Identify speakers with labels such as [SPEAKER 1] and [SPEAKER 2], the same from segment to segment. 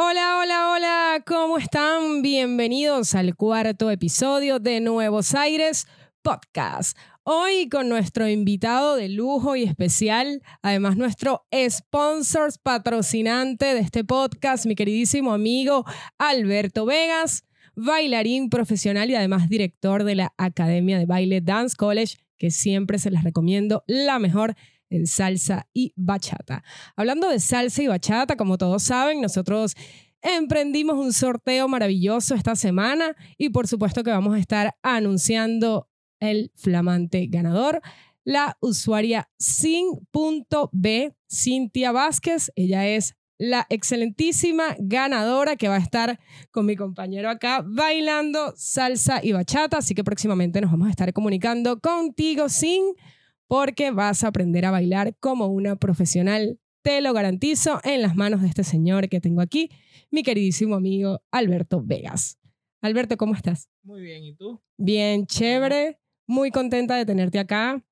[SPEAKER 1] Hola, hola, hola, ¿cómo están? Bienvenidos al cuarto episodio de Nuevos Aires Podcast. Hoy con nuestro invitado de lujo y especial, además nuestro sponsor patrocinante de este podcast, mi queridísimo amigo Alberto Vegas, bailarín profesional y además director de la Academia de Baile Dance College, que siempre se les recomiendo la mejor en salsa y bachata. Hablando de salsa y bachata, como todos saben, nosotros emprendimos un sorteo maravilloso esta semana y por supuesto que vamos a estar anunciando el flamante ganador, la usuaria Sin.B, Cintia Vázquez. Ella es la excelentísima ganadora que va a estar con mi compañero acá bailando salsa y bachata. Así que próximamente nos vamos a estar comunicando contigo, Sin porque vas a aprender a bailar como una profesional. Te lo garantizo en las manos de este señor que tengo aquí, mi queridísimo amigo Alberto Vegas. Alberto, ¿cómo estás?
[SPEAKER 2] Muy bien, ¿y tú?
[SPEAKER 1] Bien, chévere. Muy contenta de tenerte acá.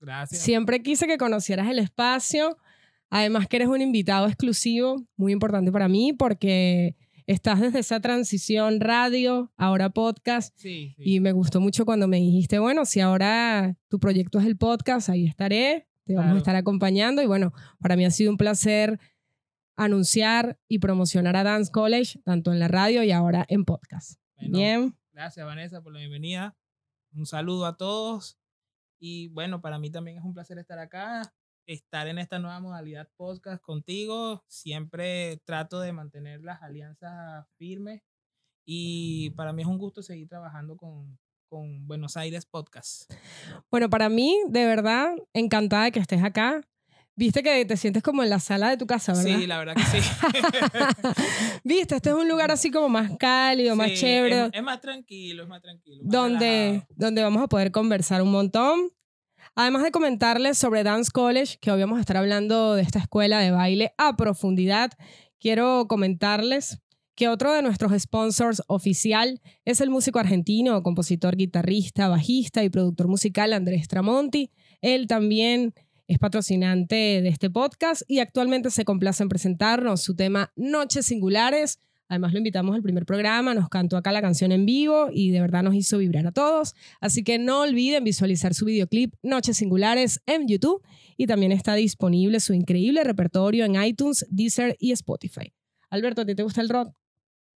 [SPEAKER 2] Gracias.
[SPEAKER 1] Siempre quise que conocieras el espacio. Además que eres un invitado exclusivo, muy importante para mí porque estás desde esa transición radio, ahora podcast.
[SPEAKER 2] Sí, sí.
[SPEAKER 1] Y me gustó mucho cuando me dijiste, bueno, si ahora tu proyecto es el podcast, ahí estaré, te vamos a estar acompañando. Y bueno, para mí ha sido un placer anunciar y promocionar a Dance College, tanto en la radio y ahora en podcast.
[SPEAKER 2] Bueno,
[SPEAKER 1] Bien,
[SPEAKER 2] Gracias, Vanessa, por la bienvenida. Un saludo a todos. Y bueno, para mí también es un placer estar acá, estar en esta nueva modalidad podcast contigo. Siempre trato de mantener las alianzas firmes. Y para mí es un gusto seguir trabajando con, con Buenos Aires Podcast.
[SPEAKER 1] bueno, para mí, de verdad, encantada de que estés acá. Viste que te sientes como en la sala de tu casa, ¿verdad?
[SPEAKER 2] Sí, la verdad que sí.
[SPEAKER 1] Viste, este es un lugar así como más cálido, más chévere.
[SPEAKER 2] Es, es más tranquilo, es más tranquilo. más
[SPEAKER 1] donde,
[SPEAKER 2] relajado.
[SPEAKER 1] donde vamos a poder conversar un montón. Además de comentarles sobre Dance College, que hoy vamos a estar hablando de esta escuela de baile a profundidad, quiero comentarles que otro de nuestros sponsors oficial es el músico argentino, compositor, guitarrista, bajista y productor musical Andrés Tramonti. Él también es patrocinante de este podcast y actualmente se complace en presentarnos su tema Noches Singulares. Además lo invitamos al primer programa, nos cantó acá la canción en vivo y de verdad nos hizo vibrar a todos. Así que no olviden visualizar su videoclip Noches Singulares en YouTube y también está disponible su increíble repertorio en iTunes, Deezer y Spotify. Alberto, ¿a ti te gusta el rock?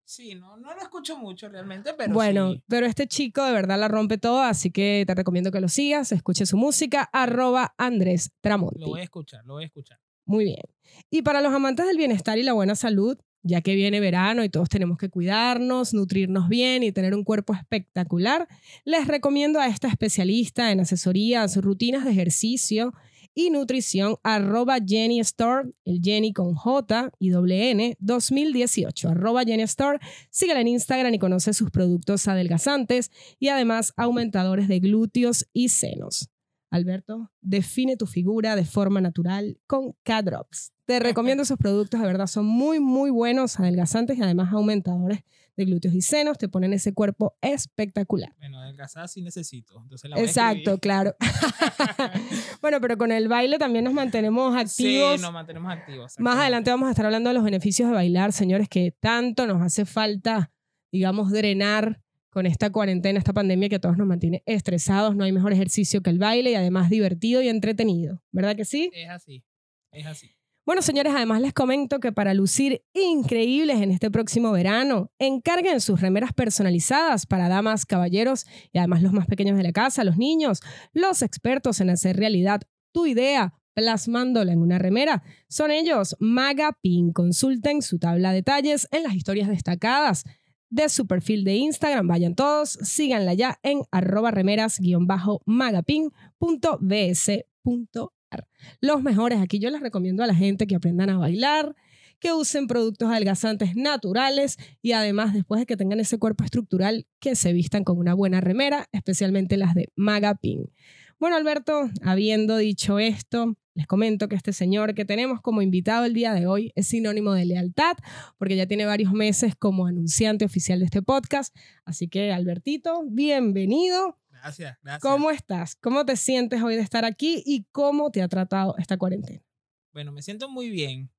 [SPEAKER 2] Sí, no, no lo escucho mucho realmente, pero
[SPEAKER 1] bueno,
[SPEAKER 2] sí.
[SPEAKER 1] pero este chico de verdad la rompe toda, así que te recomiendo que lo sigas, escuche su música, arroba Andrés Tramonti.
[SPEAKER 2] Lo voy a escuchar, lo voy a escuchar.
[SPEAKER 1] Muy bien. Y para los amantes del bienestar y la buena salud, ya que viene verano y todos tenemos que cuidarnos, nutrirnos bien y tener un cuerpo espectacular, les recomiendo a esta especialista en asesorías, rutinas de ejercicio y nutrición, arroba Jenny Store, el Jenny con J y N, 2018, arroba Jenny Store. Síguela en Instagram y conoce sus productos adelgazantes y además aumentadores de glúteos y senos. Alberto, define tu figura de forma natural con K-Drops. Te recomiendo esos productos, de verdad, son muy, muy buenos, adelgazantes y además aumentadores de glúteos y senos, te ponen ese cuerpo espectacular.
[SPEAKER 2] Bueno, adelgazar sí necesito. Entonces la voy a
[SPEAKER 1] Exacto, claro. bueno, pero con el baile también nos mantenemos activos.
[SPEAKER 2] Sí, nos mantenemos activos.
[SPEAKER 1] Más adelante vamos a estar hablando de los beneficios de bailar, señores, que tanto nos hace falta, digamos, drenar con esta cuarentena, esta pandemia que a todos nos mantiene estresados. No hay mejor ejercicio que el baile y además divertido y entretenido. ¿Verdad que sí?
[SPEAKER 2] Es así, es así.
[SPEAKER 1] Bueno, señores, además les comento que para lucir increíbles en este próximo verano, encarguen sus remeras personalizadas para damas, caballeros y además los más pequeños de la casa, los niños, los expertos en hacer realidad tu idea plasmándola en una remera. Son ellos, Magapin. Consulten su tabla de detalles en las historias destacadas de su perfil de Instagram. Vayan todos, síganla ya en arroba remeras-magapin.bs.ar. Los mejores, aquí yo les recomiendo a la gente que aprendan a bailar, que usen productos adelgazantes naturales y además después de que tengan ese cuerpo estructural, que se vistan con una buena remera, especialmente las de Magapin. Bueno, Alberto, habiendo dicho esto, les comento que este señor que tenemos como invitado el día de hoy es sinónimo de lealtad, porque ya tiene varios meses como anunciante oficial de este podcast. Así que, Albertito, bienvenido.
[SPEAKER 2] Gracias, gracias.
[SPEAKER 1] ¿Cómo estás? ¿Cómo te sientes hoy de estar aquí y cómo te ha tratado esta cuarentena?
[SPEAKER 2] Bueno, me siento muy bien.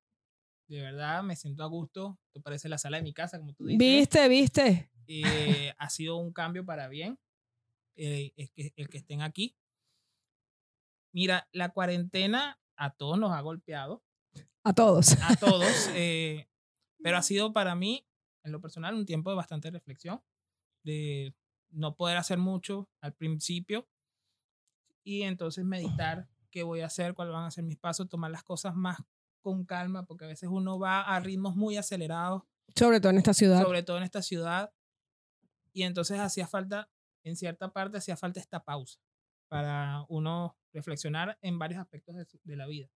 [SPEAKER 2] De verdad, me siento a gusto. Esto parece la sala de mi casa, como tú dices.
[SPEAKER 1] ¿Viste, viste?
[SPEAKER 2] Eh, ha sido un cambio para bien eh, que, el que estén aquí. Mira, la cuarentena a todos nos ha golpeado.
[SPEAKER 1] A todos.
[SPEAKER 2] A todos. eh, pero ha sido para mí, en lo personal, un tiempo de bastante reflexión, de no poder hacer mucho al principio y entonces meditar qué voy a hacer, cuáles van a ser mis pasos, tomar las cosas más con calma, porque a veces uno va a ritmos muy acelerados,
[SPEAKER 1] Sobre todo en esta ciudad.
[SPEAKER 2] sobre todo en esta ciudad, y entonces hacía falta, en cierta parte, hacía falta esta pausa para uno reflexionar en varios aspectos de, su- de la vida.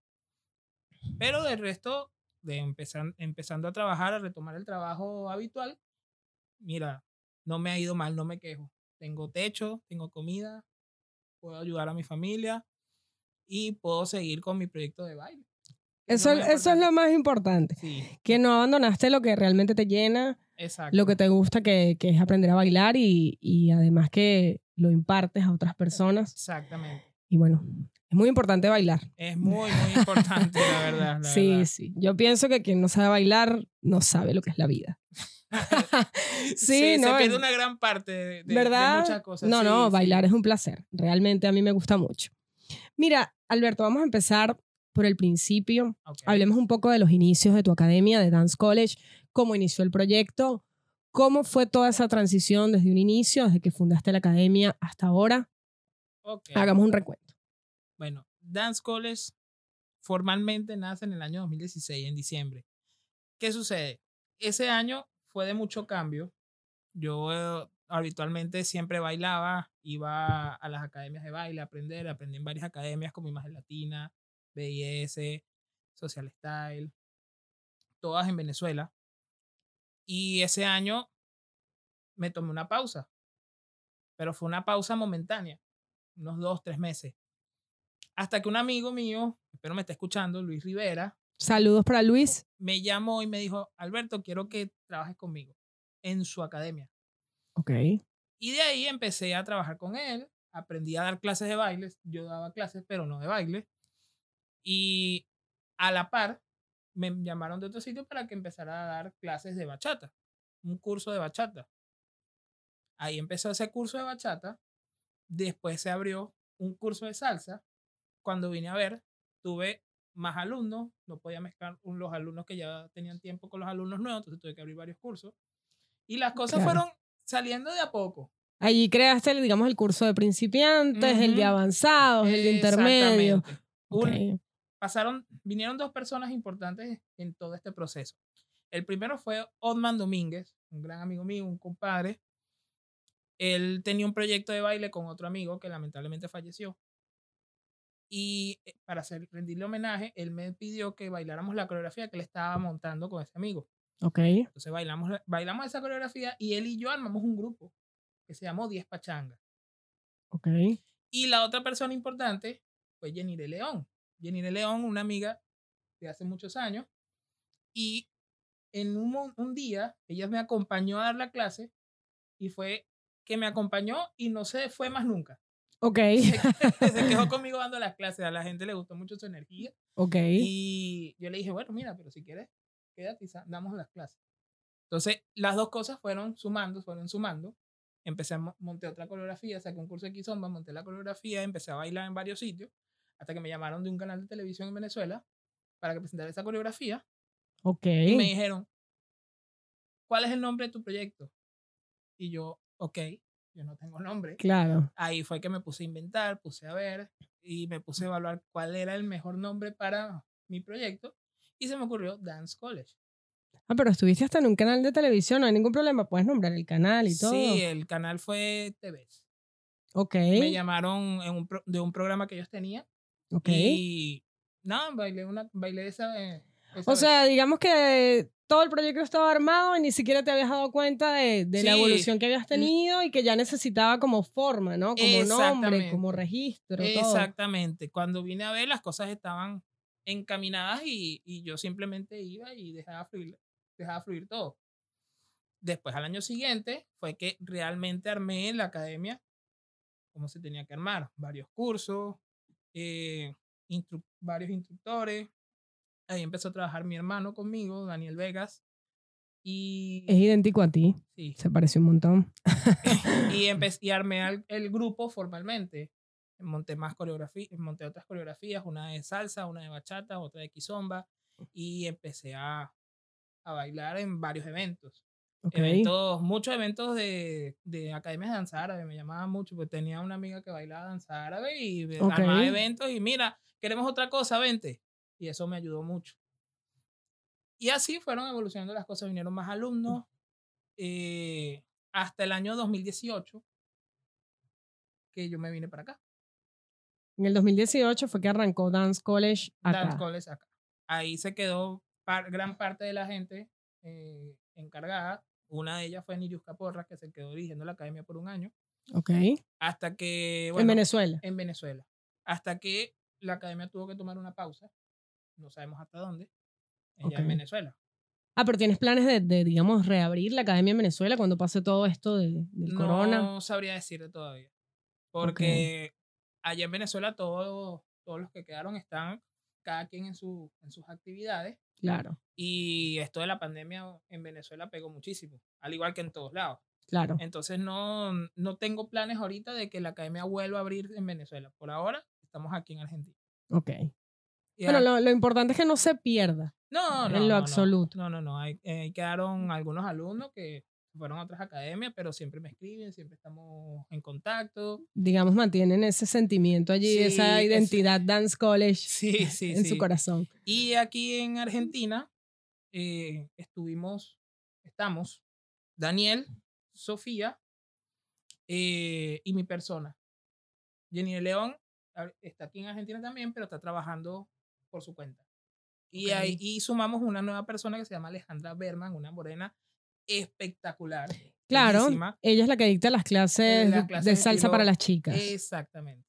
[SPEAKER 2] Pero del resto, de empezar, empezando a trabajar, a retomar el trabajo habitual, mira, no me ha ido mal, no me quejo. Tengo techo, tengo comida, puedo ayudar a mi familia y puedo seguir con mi proyecto de baile.
[SPEAKER 1] Eso,
[SPEAKER 2] más
[SPEAKER 1] eso es lo más importante.
[SPEAKER 2] Sí,
[SPEAKER 1] Que no abandonaste lo que realmente te llena,
[SPEAKER 2] exacto.
[SPEAKER 1] lo que te gusta, que, que es aprender a bailar y, y además que lo impartes a otras personas.
[SPEAKER 2] Exactamente.
[SPEAKER 1] Y bueno, es muy importante bailar.
[SPEAKER 2] Es muy, muy importante, la verdad. la
[SPEAKER 1] sí,
[SPEAKER 2] verdad.
[SPEAKER 1] sí. Yo pienso que quien no sabe bailar no sabe lo que es la vida. sí,
[SPEAKER 2] se,
[SPEAKER 1] no.
[SPEAKER 2] se pierde una gran parte de, de- de
[SPEAKER 1] ¿Verdad?
[SPEAKER 2] muchas cosas.
[SPEAKER 1] No,
[SPEAKER 2] sí,
[SPEAKER 1] no,
[SPEAKER 2] sí.
[SPEAKER 1] bailar es un placer. Realmente a mí me gusta mucho. Mira, Alberto, vamos a empezar por el principio. Hablemos un poco de los inicios de tu academia, de Dance College, cómo inició el proyecto, cómo fue toda esa transición desde un inicio, desde que fundaste la academia hasta ahora. Hagamos un recuento.
[SPEAKER 2] Bueno, Dance College formalmente nace en el año 2016, en diciembre. ¿Qué sucede? Ese año fue de mucho cambio. Yo eh, habitualmente siempre bailaba, iba a las academias de baile a aprender, aprendí en varias academias como Imagen Latina, BIS, Social Style, todas en Venezuela. Y ese año me tomé una pausa, pero fue una pausa momentánea, unos dos, tres meses. Hasta que un amigo mío, espero me esté escuchando, Luis Rivera,
[SPEAKER 1] Saludos para Luis.
[SPEAKER 2] me llamó y me dijo, Alberto, quiero que trabajes conmigo en su academia.
[SPEAKER 1] Ok.
[SPEAKER 2] Y de ahí empecé a trabajar con él, aprendí a dar clases de baile, yo daba clases, pero no de baile. Y a la par, me llamaron de otro sitio para que empezara a dar clases de bachata, un curso de bachata. Ahí empezó ese curso de bachata, después se abrió un curso de salsa. Cuando vine a ver, tuve más alumnos, no podía mezclar los alumnos que ya tenían tiempo con los alumnos nuevos, entonces tuve que abrir varios cursos. Y las cosas
[SPEAKER 1] Claro.
[SPEAKER 2] fueron saliendo de a poco.
[SPEAKER 1] Allí creaste, digamos, el curso de principiantes, el de avanzados, el de intermedio.
[SPEAKER 2] Exactamente. Un-
[SPEAKER 1] Ok.
[SPEAKER 2] pasaron, vinieron dos personas importantes en todo este proceso. El primero fue Otman Domínguez, un gran amigo mío, un compadre. Él tenía un proyecto de baile con otro amigo que lamentablemente falleció. Y eh, para hacer, rendirle homenaje, él me pidió que bailáramos la coreografía que él estaba montando con ese amigo.
[SPEAKER 1] Ok.
[SPEAKER 2] Entonces bailamos, la- bailamos esa coreografía y él y yo armamos un grupo que se llamó Diez Pachangas.
[SPEAKER 1] Ok.
[SPEAKER 2] Y la otra persona importante fue Jenire León. Jenire León, una amiga de hace muchos años. Y en un, un día, ella me acompañó a dar la clase y fue que me acompañó y no se fue más nunca.
[SPEAKER 1] Ok.
[SPEAKER 2] se quedó conmigo dando las clases. A la gente le gustó mucho su energía.
[SPEAKER 1] Ok.
[SPEAKER 2] Y yo le dije, bueno, mira, pero si quieres, quédate y damos las clases. Entonces, las dos cosas fueron sumando, fueron sumando. Empecé a mo- monté otra coreografía, saqué un curso de Kizomba, monté la coreografía, empecé a bailar en varios sitios, hasta que me llamaron de un canal de televisión en Venezuela para que presentara esa coreografía
[SPEAKER 1] Ok.
[SPEAKER 2] y me dijeron, ¿cuál es el nombre de tu proyecto? Y yo, ok, yo no tengo nombre.
[SPEAKER 1] Claro.
[SPEAKER 2] Ahí fue que me puse a inventar, puse a ver y me puse a evaluar cuál era el mejor nombre para mi proyecto y se me ocurrió Dance College.
[SPEAKER 1] Ah, pero estuviste hasta en un canal de televisión, no hay ningún problema, puedes nombrar el canal y todo.
[SPEAKER 2] Sí, el canal fue TV.
[SPEAKER 1] Ok.
[SPEAKER 2] Me llamaron en un pro- de un programa que ellos tenían
[SPEAKER 1] Ok.
[SPEAKER 2] y nada, bailé, una, bailé esa, eh,
[SPEAKER 1] O sea, digamos que todo el proyecto estaba armado y ni siquiera te habías dado cuenta de, de la
[SPEAKER 2] Sí.
[SPEAKER 1] evolución que habías tenido y que ya necesitaba como forma, ¿no? Como nombre, como registro, todo.
[SPEAKER 2] Exactamente. Cuando vine a ver, las cosas estaban encaminadas y, y yo simplemente iba y dejaba fluir, dejaba fluir todo. Después, al año siguiente, fue que realmente armé la academia como se tenía que armar. Varios cursos, eh, instru- varios instructores, Ahí empezó a trabajar mi hermano conmigo, Daniel Vegas. Y,
[SPEAKER 1] Es idéntico a ti.
[SPEAKER 2] sí,
[SPEAKER 1] Se parece un montón.
[SPEAKER 2] y, empecé, y armé al- el, grupo formalmente. Monté más coreografías, monté otras coreografías, una de salsa, una de bachata, otra de kizomba. Y empecé a, a bailar en varios eventos.
[SPEAKER 1] Ok.
[SPEAKER 2] eventos, muchos eventos de, de academias de danza árabe, me llamaban mucho, porque tenía una amiga que bailaba danza árabe y me
[SPEAKER 1] Ok.
[SPEAKER 2] armaba eventos y mira, queremos otra cosa, vente. Y eso me ayudó mucho. Y así fueron evolucionando las cosas, vinieron más alumnos. eh, hasta el año 2018, que yo me vine para acá.
[SPEAKER 1] En el 2018 fue que arrancó Dance College acá.
[SPEAKER 2] Dance College acá. Ahí se quedó par- gran parte de la gente eh, encargada. Una de ellas fue Niriuska Porras, que se quedó dirigiendo la academia por un año.
[SPEAKER 1] Ok.
[SPEAKER 2] hasta que,
[SPEAKER 1] en
[SPEAKER 2] bueno,
[SPEAKER 1] Venezuela.
[SPEAKER 2] en Venezuela, hasta que la academia tuvo que tomar una pausa, no sabemos hasta dónde,
[SPEAKER 1] Ok.
[SPEAKER 2] en Venezuela.
[SPEAKER 1] Ah, pero tienes planes de, de, digamos, reabrir la academia en Venezuela cuando pase todo esto de- del
[SPEAKER 2] No
[SPEAKER 1] corona.
[SPEAKER 2] sabría decirte todavía, porque allá en Venezuela todos, todos los que quedaron están cada quien en, su, en sus actividades
[SPEAKER 1] Claro,
[SPEAKER 2] y esto de la pandemia en Venezuela pegó muchísimo, al igual que en todos lados.
[SPEAKER 1] claro.
[SPEAKER 2] Entonces no, no tengo planes ahorita de que la academia vuelva a abrir en Venezuela. Por ahora estamos aquí en Argentina.
[SPEAKER 1] Ok.
[SPEAKER 2] Y
[SPEAKER 1] Bueno, lo, lo importante es que no se pierda.
[SPEAKER 2] No,
[SPEAKER 1] en
[SPEAKER 2] no.
[SPEAKER 1] lo absoluto.
[SPEAKER 2] No, no, no. Ahí, eh, quedaron algunos alumnos que fueron a otras academias, pero siempre me escriben, siempre estamos en contacto.
[SPEAKER 1] Digamos, mantienen ese sentimiento allí,
[SPEAKER 2] Sí,
[SPEAKER 1] esa identidad Dance College
[SPEAKER 2] Sí, sí,
[SPEAKER 1] en su corazón.
[SPEAKER 2] Y aquí en Argentina eh, estuvimos, estamos, Daniel, Sofía eh, y mi persona. Jenny León está aquí en Argentina también, pero está trabajando por su cuenta. Y,
[SPEAKER 1] Ok.
[SPEAKER 2] ahí, y sumamos una nueva persona que se llama Alejandra Berman, una morena espectacular.
[SPEAKER 1] Claro,
[SPEAKER 2] bellísima.
[SPEAKER 1] ella es la que dicta las clases de-
[SPEAKER 2] clases
[SPEAKER 1] de
[SPEAKER 2] de
[SPEAKER 1] salsa para las chicas.
[SPEAKER 2] Exactamente.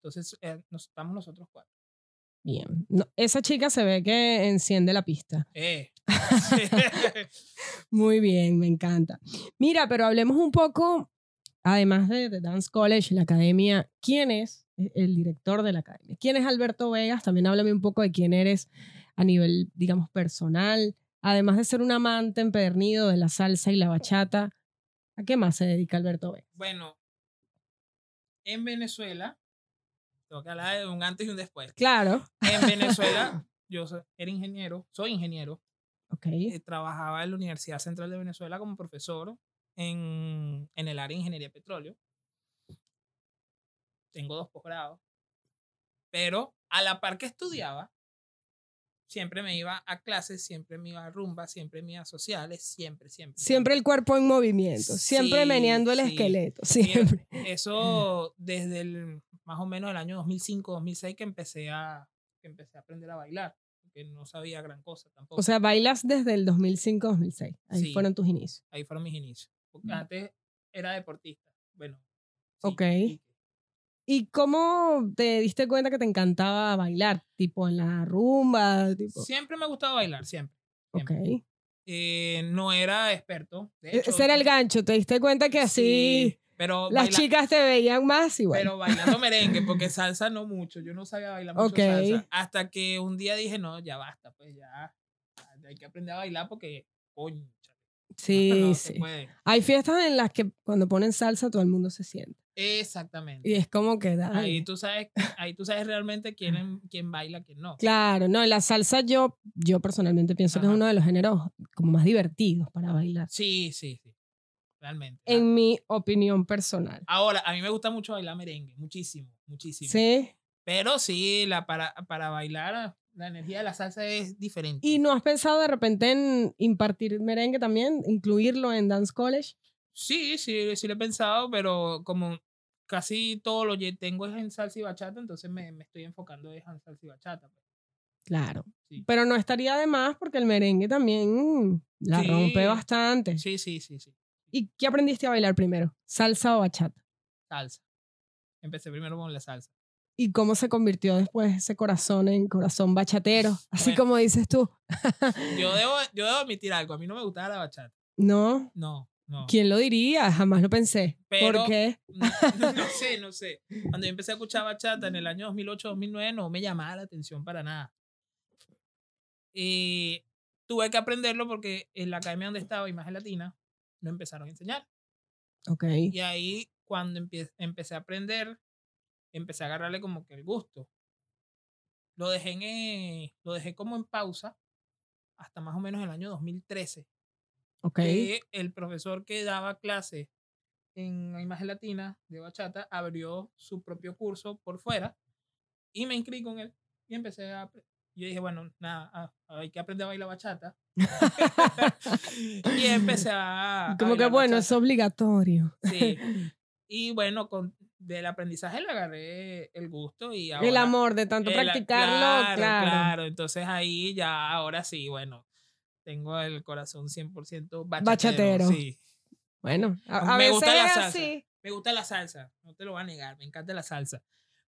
[SPEAKER 2] Entonces, eh, nos, estamos nosotros cuatro.
[SPEAKER 1] Bien. No, esa chica se ve que enciende la pista.
[SPEAKER 2] Eh.
[SPEAKER 1] Muy bien, me encanta. Mira, pero hablemos un poco, además de, de Dance College, la academia, ¿quién es el director de la academia? ¿Quién es Alberto Vegas? También háblame un poco de quién eres a nivel, digamos, personal. Además de ser un amante empedernido de la salsa y la bachata, ¿a qué más se dedica Alberto Vegas?
[SPEAKER 2] Bueno, en Venezuela, tengo que hablar de un antes y un después.
[SPEAKER 1] Claro.
[SPEAKER 2] En Venezuela, yo era ingeniero, soy ingeniero,
[SPEAKER 1] Ok.
[SPEAKER 2] eh, trabajaba en la Universidad Central de Venezuela como profesor en, en el área de ingeniería de petróleo. Tengo dos posgrados, pero a la par que estudiaba, siempre me iba a clases, siempre me iba a rumba, siempre me iba a sociales, siempre, siempre.
[SPEAKER 1] Siempre el cuerpo en movimiento, siempre
[SPEAKER 2] Sí,
[SPEAKER 1] meneando el
[SPEAKER 2] sí.
[SPEAKER 1] esqueleto, siempre.
[SPEAKER 2] Eso desde el más o menos el año 2005, 2006 que empecé a, que empecé a aprender a bailar, porque no sabía gran cosa tampoco.
[SPEAKER 1] O sea, bailas desde el 2005-2006. Ahí
[SPEAKER 2] Sí.
[SPEAKER 1] fueron tus inicios.
[SPEAKER 2] Ahí fueron mis inicios. Porque antes era deportista. Bueno.
[SPEAKER 1] Ok.
[SPEAKER 2] y-
[SPEAKER 1] ¿Y cómo te diste cuenta que te encantaba bailar? Tipo en la rumba, tipo.
[SPEAKER 2] Siempre me ha gustado bailar, siempre.
[SPEAKER 1] ok.
[SPEAKER 2] siempre. Eh, no era experto. de
[SPEAKER 1] E-
[SPEAKER 2] hecho,
[SPEAKER 1] Ese era el gancho, te diste cuenta que así
[SPEAKER 2] sí, pero
[SPEAKER 1] las
[SPEAKER 2] baila-
[SPEAKER 1] chicas te veían más bueno.
[SPEAKER 2] Pero bailando merengue, porque salsa no mucho. Yo no sabía bailar mucho
[SPEAKER 1] Ok.
[SPEAKER 2] salsa. Hasta que un día dije, no, ya basta, pues ya. Hay que aprender a bailar porque, coño,
[SPEAKER 1] sí,
[SPEAKER 2] no
[SPEAKER 1] sí. Hay fiestas en las que cuando ponen salsa todo el mundo se siente.
[SPEAKER 2] Exactamente.
[SPEAKER 1] Y es como que.
[SPEAKER 2] Ahí tú sabes, ahí tú sabes realmente quién, quién baila, quién no.
[SPEAKER 1] Claro, no, la salsa yo, yo personalmente pienso que es uno de los géneros como más divertidos para bailar.
[SPEAKER 2] Sí, sí, sí. Realmente.
[SPEAKER 1] En mi opinión personal.
[SPEAKER 2] Ahora, a mí me gusta mucho bailar merengue, muchísimo, muchísimo.
[SPEAKER 1] Sí.
[SPEAKER 2] Pero sí, la, para, para bailar, la energía de la salsa es diferente.
[SPEAKER 1] ¿Y no has pensado de repente en impartir merengue también? ¿Incluirlo en Dance College?
[SPEAKER 2] Sí, sí, sí lo he pensado, pero como casi todo lo que tengo es en salsa y bachata, entonces me, me estoy enfocando en salsa y bachata. pues.
[SPEAKER 1] Claro.
[SPEAKER 2] Sí.
[SPEAKER 1] Pero no estaría de más porque el merengue también la
[SPEAKER 2] Sí.
[SPEAKER 1] rompe bastante.
[SPEAKER 2] Sí, sí, sí, sí.
[SPEAKER 1] ¿Y qué aprendiste a bailar primero? ¿Salsa o bachata?
[SPEAKER 2] Salsa. Empecé primero con la salsa.
[SPEAKER 1] ¿Y cómo se convirtió después ese corazón en corazón bachatero? Así
[SPEAKER 2] Bueno.
[SPEAKER 1] como dices tú.
[SPEAKER 2] Yo debo, yo debo admitir algo, a mí no me gustaba la bachata.
[SPEAKER 1] No,
[SPEAKER 2] No, no.
[SPEAKER 1] ¿quién lo diría? Jamás lo pensé.
[SPEAKER 2] Pero-
[SPEAKER 1] ¿Por qué?
[SPEAKER 2] No, no, sé, no sé. Cuando yo empecé a escuchar bachata en el año 2008-2009 no me llamaba la atención para nada. eh, tuve que aprenderlo porque en la academia donde estaba, Imagen Latina, no empezaron a enseñar.
[SPEAKER 1] Ok.
[SPEAKER 2] Y ahí, cuando empie- empecé a aprender, empecé a agarrarle como que el gusto. Lo dejé, en, eh, lo dejé como en pausa hasta más o menos el año 2013.
[SPEAKER 1] Ok.
[SPEAKER 2] Que el profesor que daba clase en la Imagen Latina de Bachata abrió su propio curso por fuera y me inscribí con él y empecé a... Yo dije, bueno, nada, ah, hay que aprender a bailar bachata. y empecé a... a
[SPEAKER 1] Como que
[SPEAKER 2] bailar
[SPEAKER 1] bueno, es
[SPEAKER 2] bachata.
[SPEAKER 1] obligatorio.
[SPEAKER 2] Sí. Y bueno, con, del aprendizaje le agarré el gusto y ahora...
[SPEAKER 1] el amor de tanto
[SPEAKER 2] el-
[SPEAKER 1] practicarlo, claro.
[SPEAKER 2] claro. Entonces ahí ya, ahora sí, bueno, tengo el corazón 100% bachatero.
[SPEAKER 1] Bachatero.
[SPEAKER 2] Sí.
[SPEAKER 1] Bueno, a, a
[SPEAKER 2] Me
[SPEAKER 1] veces
[SPEAKER 2] gusta la salsa.
[SPEAKER 1] así.
[SPEAKER 2] Me gusta la salsa, no te lo voy a negar, me encanta la salsa.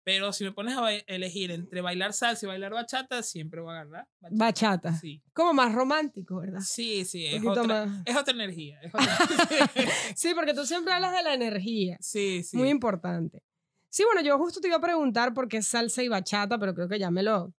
[SPEAKER 2] Pero si me pones a elegir entre bailar salsa y bailar bachata, siempre voy a agarrar bachata.
[SPEAKER 1] Bachata.
[SPEAKER 2] Sí,
[SPEAKER 1] Como más romántico, ¿verdad?
[SPEAKER 2] sí, sí, es otra,
[SPEAKER 1] más.
[SPEAKER 2] es otra energía. es otra-
[SPEAKER 1] Sí, porque tú siempre hablas de la energía.
[SPEAKER 2] sí, sí.
[SPEAKER 1] Muy importante. Sí, bueno, yo justo te iba a preguntar por qué salsa y bachata, pero creo que ya me lo,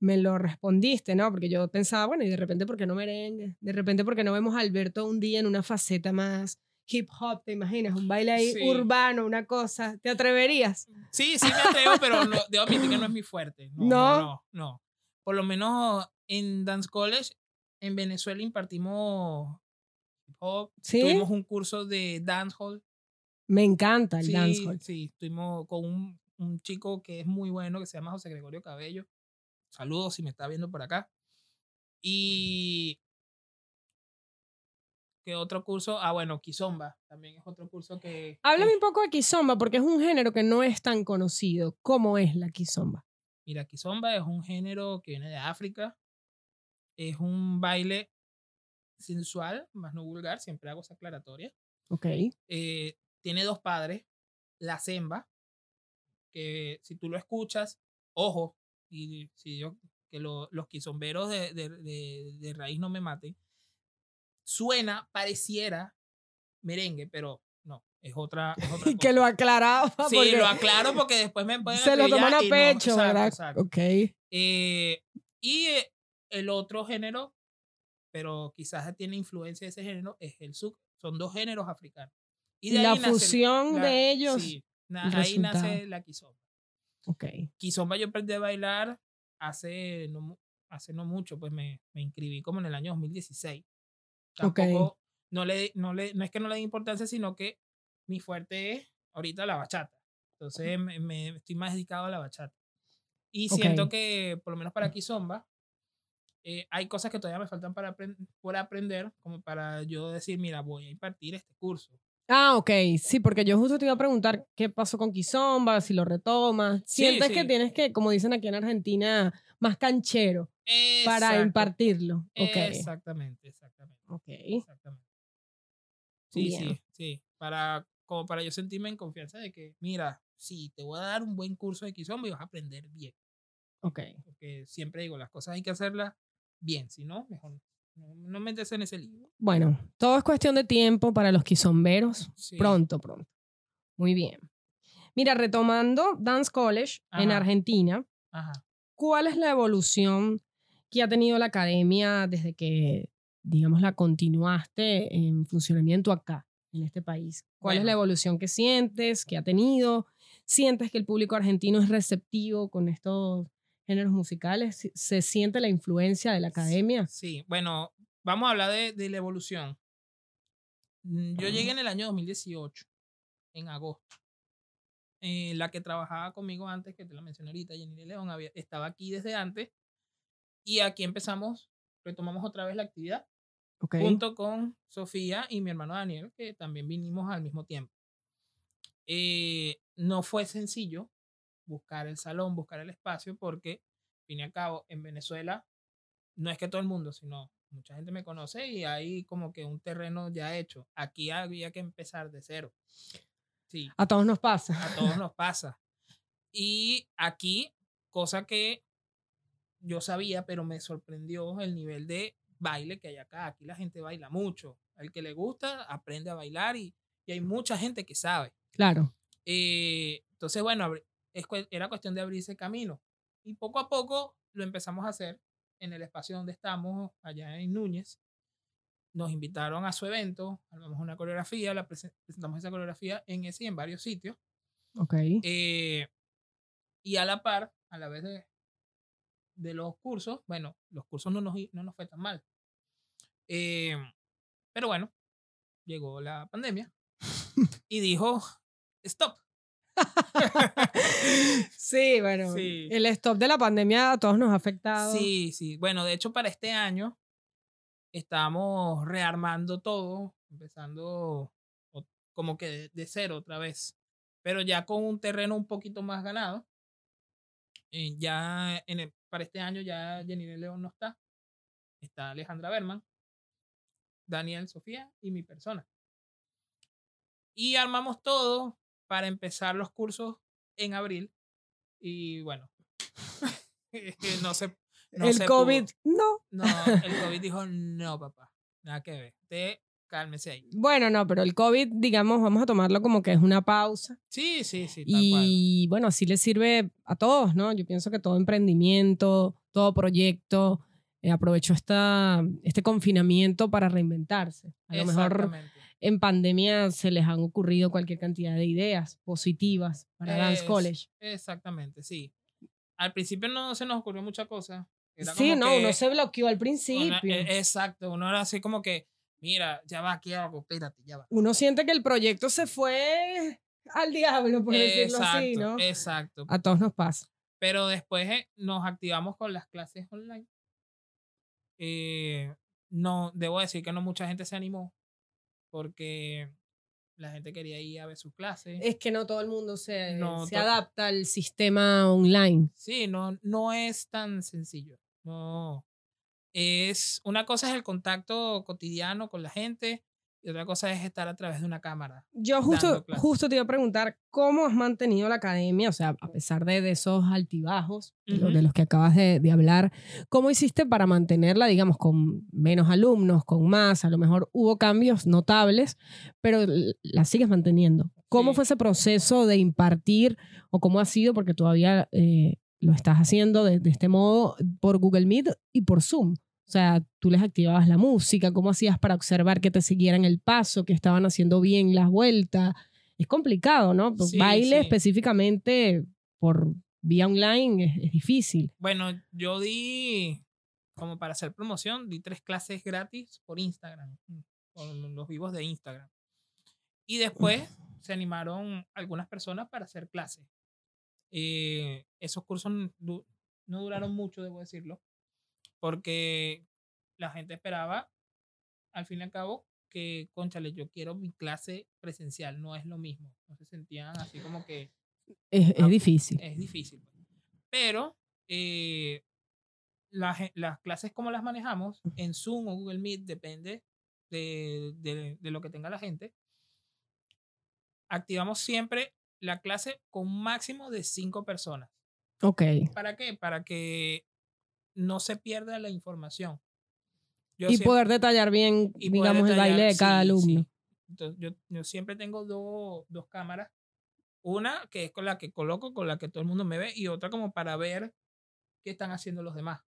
[SPEAKER 1] me lo respondiste, ¿no? Porque yo pensaba, bueno, y de repente, ¿por qué no merengue? De repente, ¿por qué no vemos a Alberto un día en una faceta más hip hop? ¿Te imaginas? Un baile ahí
[SPEAKER 2] Sí.
[SPEAKER 1] urbano, una cosa. ¿Te atreverías?
[SPEAKER 2] Sí, sí me atrevo, pero no, debo admitir que no es mi fuerte. No,
[SPEAKER 1] ¿No?
[SPEAKER 2] no, no. Por lo menos en Dance College, en Venezuela impartimos hip hop.
[SPEAKER 1] ¿Sí?
[SPEAKER 2] Tuvimos un curso de dancehall.
[SPEAKER 1] Me encanta el
[SPEAKER 2] sí,
[SPEAKER 1] dancehall.
[SPEAKER 2] Sí, estuvimos con un, un chico que es muy bueno, que se llama José Gregorio Cabello. Saludos si me está viendo por acá. Y... ¿Qué otro curso? Ah, bueno, Kizomba. También es otro curso que...
[SPEAKER 1] Háblame
[SPEAKER 2] que-
[SPEAKER 1] un poco de kizomba, porque es un género que no es tan conocido. ¿Cómo es la kizomba?
[SPEAKER 2] Mira, Kizomba es un género que viene de África. Es un baile sensual, más no vulgar, siempre hago esa aclaratoria.
[SPEAKER 1] Ok.
[SPEAKER 2] Eh, tiene dos padres, la semba, que si tú lo escuchas, ojo, y si yo, que lo- los quizomberos de, de, de- de raíz no me maten, suena, pareciera merengue, pero no, es otra, es otra
[SPEAKER 1] Y que lo aclaraba.
[SPEAKER 2] Sí,
[SPEAKER 1] porque
[SPEAKER 2] lo aclaro porque después me pueden
[SPEAKER 1] se lo toman a
[SPEAKER 2] no,
[SPEAKER 1] pecho,
[SPEAKER 2] exacto,
[SPEAKER 1] ¿verdad?
[SPEAKER 2] exacto.
[SPEAKER 1] Ok.
[SPEAKER 2] Eh, y eh, el otro género, pero quizás tiene influencia de ese género, es el souk. Son dos géneros africanos.
[SPEAKER 1] Y
[SPEAKER 2] de
[SPEAKER 1] la
[SPEAKER 2] ahí nace
[SPEAKER 1] fusión
[SPEAKER 2] la-
[SPEAKER 1] de ellos,
[SPEAKER 2] sí, na-
[SPEAKER 1] el
[SPEAKER 2] ahí nace la kizomba.
[SPEAKER 1] Ok.
[SPEAKER 2] Kizomba yo aprendí a bailar hace no, hace no mucho, pues me, me inscribí como en el año 2016. Tampoco, no, le, no, le, no es que no le dé importancia, sino que mi fuerte es ahorita la bachata. Entonces me, me- estoy más dedicado a la bachata. Y siento que, por lo menos para Kizomba, eh, hay cosas que todavía me faltan para por aprender, como para yo decir, mira, voy a impartir este curso.
[SPEAKER 1] Ah, ok. Sí, porque yo justo te iba a preguntar qué pasó con Kizomba, si lo retomas.
[SPEAKER 2] Sí,
[SPEAKER 1] Sientes que tienes que, como dicen aquí en Argentina, más canchero para impartirlo.
[SPEAKER 2] Exactamente, exactamente.
[SPEAKER 1] Ok.
[SPEAKER 2] Exactamente. Sí,
[SPEAKER 1] Bien.
[SPEAKER 2] sí, sí. Para, como para yo sentirme en confianza de que, mira, sí, te voy a dar un buen curso de Kizomba y vas a aprender bien.
[SPEAKER 1] Ok.
[SPEAKER 2] Porque siempre digo, las cosas hay que hacerlas bien, si no, mejor no. Meterse en ese lío.
[SPEAKER 1] Bueno, todo es cuestión de tiempo para los quizomberos.
[SPEAKER 2] Sí.
[SPEAKER 1] Pronto, pronto. Muy bien. Mira, retomando Dance College en. Argentina,
[SPEAKER 2] Ajá.
[SPEAKER 1] ¿cuál es la evolución que ha tenido la academia desde que, digamos, la continuaste en funcionamiento acá, en este país? ¿Cuál es la evolución que sientes, que ha tenido? ¿Sientes que el público argentino es receptivo con estos géneros musicales? ¿Se- ¿Se siente la influencia de la academia?
[SPEAKER 2] Sí, bueno, vamos a hablar de, de la evolución. Mm, Yo llegué en el año 2018, en agosto. Eh, la que trabajaba conmigo antes, que te la mencioné ahorita, Jenny León, había, estaba aquí desde antes. Y aquí empezamos, retomamos otra vez la actividad,
[SPEAKER 1] Ok.
[SPEAKER 2] junto con Sofía y mi hermano Daniel, que también vinimos al mismo tiempo. Eh, no fue sencillo buscar el salón, buscar el espacio, porque, fin y al cabo, en Venezuela, no es que todo el mundo, sino mucha gente me conoce y hay como que un terreno ya hecho. Aquí había que empezar de cero. Sí,
[SPEAKER 1] A todos nos pasa.
[SPEAKER 2] a todos nos pasa. Y aquí, cosa que yo sabía, pero me sorprendió el nivel de baile que hay acá. Aquí la gente baila mucho. Al que le gusta, aprende a bailar y, y hay mucha gente que sabe.
[SPEAKER 1] Claro.
[SPEAKER 2] Eh, entonces, bueno, es era cuestión de abrirse camino. Y poco a poco lo empezamos a hacer. en el espacio donde estamos, allá en Núñez, nos invitaron a su evento, armamos una coreografía, la presen- presentamos esa coreografía en ese y en varios sitios.
[SPEAKER 1] Ok.
[SPEAKER 2] Eh, y a la par, a la vez de, de los cursos, bueno, los cursos no nos, no nos fue tan mal. Eh, pero bueno, llegó la pandemia y dijo, stop.
[SPEAKER 1] sí, bueno,
[SPEAKER 2] Sí.
[SPEAKER 1] el stop de la pandemia a todos nos ha afectado.
[SPEAKER 2] Sí, sí. Bueno, de hecho, para este año estamos rearmando todo, empezando como que de, de cero otra vez, pero ya con un terreno un poquito más ganado. Eh, ya en el- para este año ya Jenny León no está. Está Alejandra Berman, Daniel Sofía y mi persona. Y armamos todo para empezar los cursos en abril. Y bueno, no se, no
[SPEAKER 1] el
[SPEAKER 2] se
[SPEAKER 1] COVID,
[SPEAKER 2] pudo.
[SPEAKER 1] no.
[SPEAKER 2] No, el COVID dijo, no, papá, nada que ver. Usted cálmese ahí.
[SPEAKER 1] Bueno, no, pero el COVID, digamos, vamos a tomarlo como que es una pausa.
[SPEAKER 2] Sí, sí, sí, tal cual.
[SPEAKER 1] Y bueno, así le sirve a todos, ¿no? Yo pienso que todo emprendimiento, todo proyecto, eh, aprovechó esta, este confinamiento para reinventarse. A lo mejor
[SPEAKER 2] Exactamente.
[SPEAKER 1] En pandemia se les han ocurrido cualquier cantidad de ideas positivas para Dance
[SPEAKER 2] Es-
[SPEAKER 1] College.
[SPEAKER 2] Exactamente, sí. Al principio no se nos ocurrió mucha cosa. Era
[SPEAKER 1] Sí,
[SPEAKER 2] como
[SPEAKER 1] no,
[SPEAKER 2] que
[SPEAKER 1] uno se bloqueó al principio.
[SPEAKER 2] eh, exacto, uno era así como que, mira, ya va, aquí algo, espérate, ya va.
[SPEAKER 1] uno siente que el proyecto se fue al diablo, por decirlo así, ¿no?
[SPEAKER 2] exacto.
[SPEAKER 1] A todos nos pasa.
[SPEAKER 2] Pero después eh, nos activamos con las clases online. Eh, no, debo decir que no mucha gente se animó porque la gente quería ir a ver sus clases.
[SPEAKER 1] Es que no todo el mundo se,
[SPEAKER 2] No,
[SPEAKER 1] se adapta al sistema online.
[SPEAKER 2] Sí, no, no es tan sencillo. No. Es, una cosa es el contacto cotidiano con la gente y otra cosa es estar a través de una cámara.
[SPEAKER 1] Yo justo, justo te iba a preguntar, ¿cómo has mantenido la academia? O sea, a pesar de, de esos altibajos de, los que acabas de, de hablar, ¿cómo hiciste para mantenerla, digamos, con menos alumnos, con más? A lo mejor hubo cambios notables, pero la sigues manteniendo. ¿Cómo
[SPEAKER 2] Sí.
[SPEAKER 1] fue ese proceso de impartir o cómo ha sido? Porque todavía eh, lo estás haciendo de, de este modo por Google Meet y por Zoom. O sea, tú les activabas la música, ¿cómo hacías para observar que te siguieran el paso, que estaban haciendo bien las vueltas? Es complicado, ¿no? Pues
[SPEAKER 2] Sí,
[SPEAKER 1] Baile
[SPEAKER 2] sí.
[SPEAKER 1] específicamente por vía online es, es difícil.
[SPEAKER 2] Bueno, yo di, como para hacer promoción, di tres clases gratis por Instagram, mm, por los vivos de Instagram. Y después se animaron algunas personas para hacer clases. Eh, esos cursos no duraron mucho, debo decirlo, porque la gente esperaba, al fin y al cabo, que, conchale, yo quiero mi clase presencial, no es lo mismo. No se sentían así como que
[SPEAKER 1] Es, es difícil.
[SPEAKER 2] es difícil. pues. Pero eh, la ge- las clases como las manejamos en Zoom o Google Meet, depende de, de- de lo que tenga la gente. Activamos siempre la clase con un máximo de cinco personas.
[SPEAKER 1] Ok.
[SPEAKER 2] ¿Para qué? Para que no se pierda la información. Yo
[SPEAKER 1] Y
[SPEAKER 2] siempre-
[SPEAKER 1] poder detallar bien, digamos, el baile de cada
[SPEAKER 2] sí,
[SPEAKER 1] alumno.
[SPEAKER 2] sí. Entonces, yo, yo siempre tengo dos, dos cámaras. Una que es con la que coloco, con la que todo el mundo me ve, y otra como para ver qué están haciendo los demás.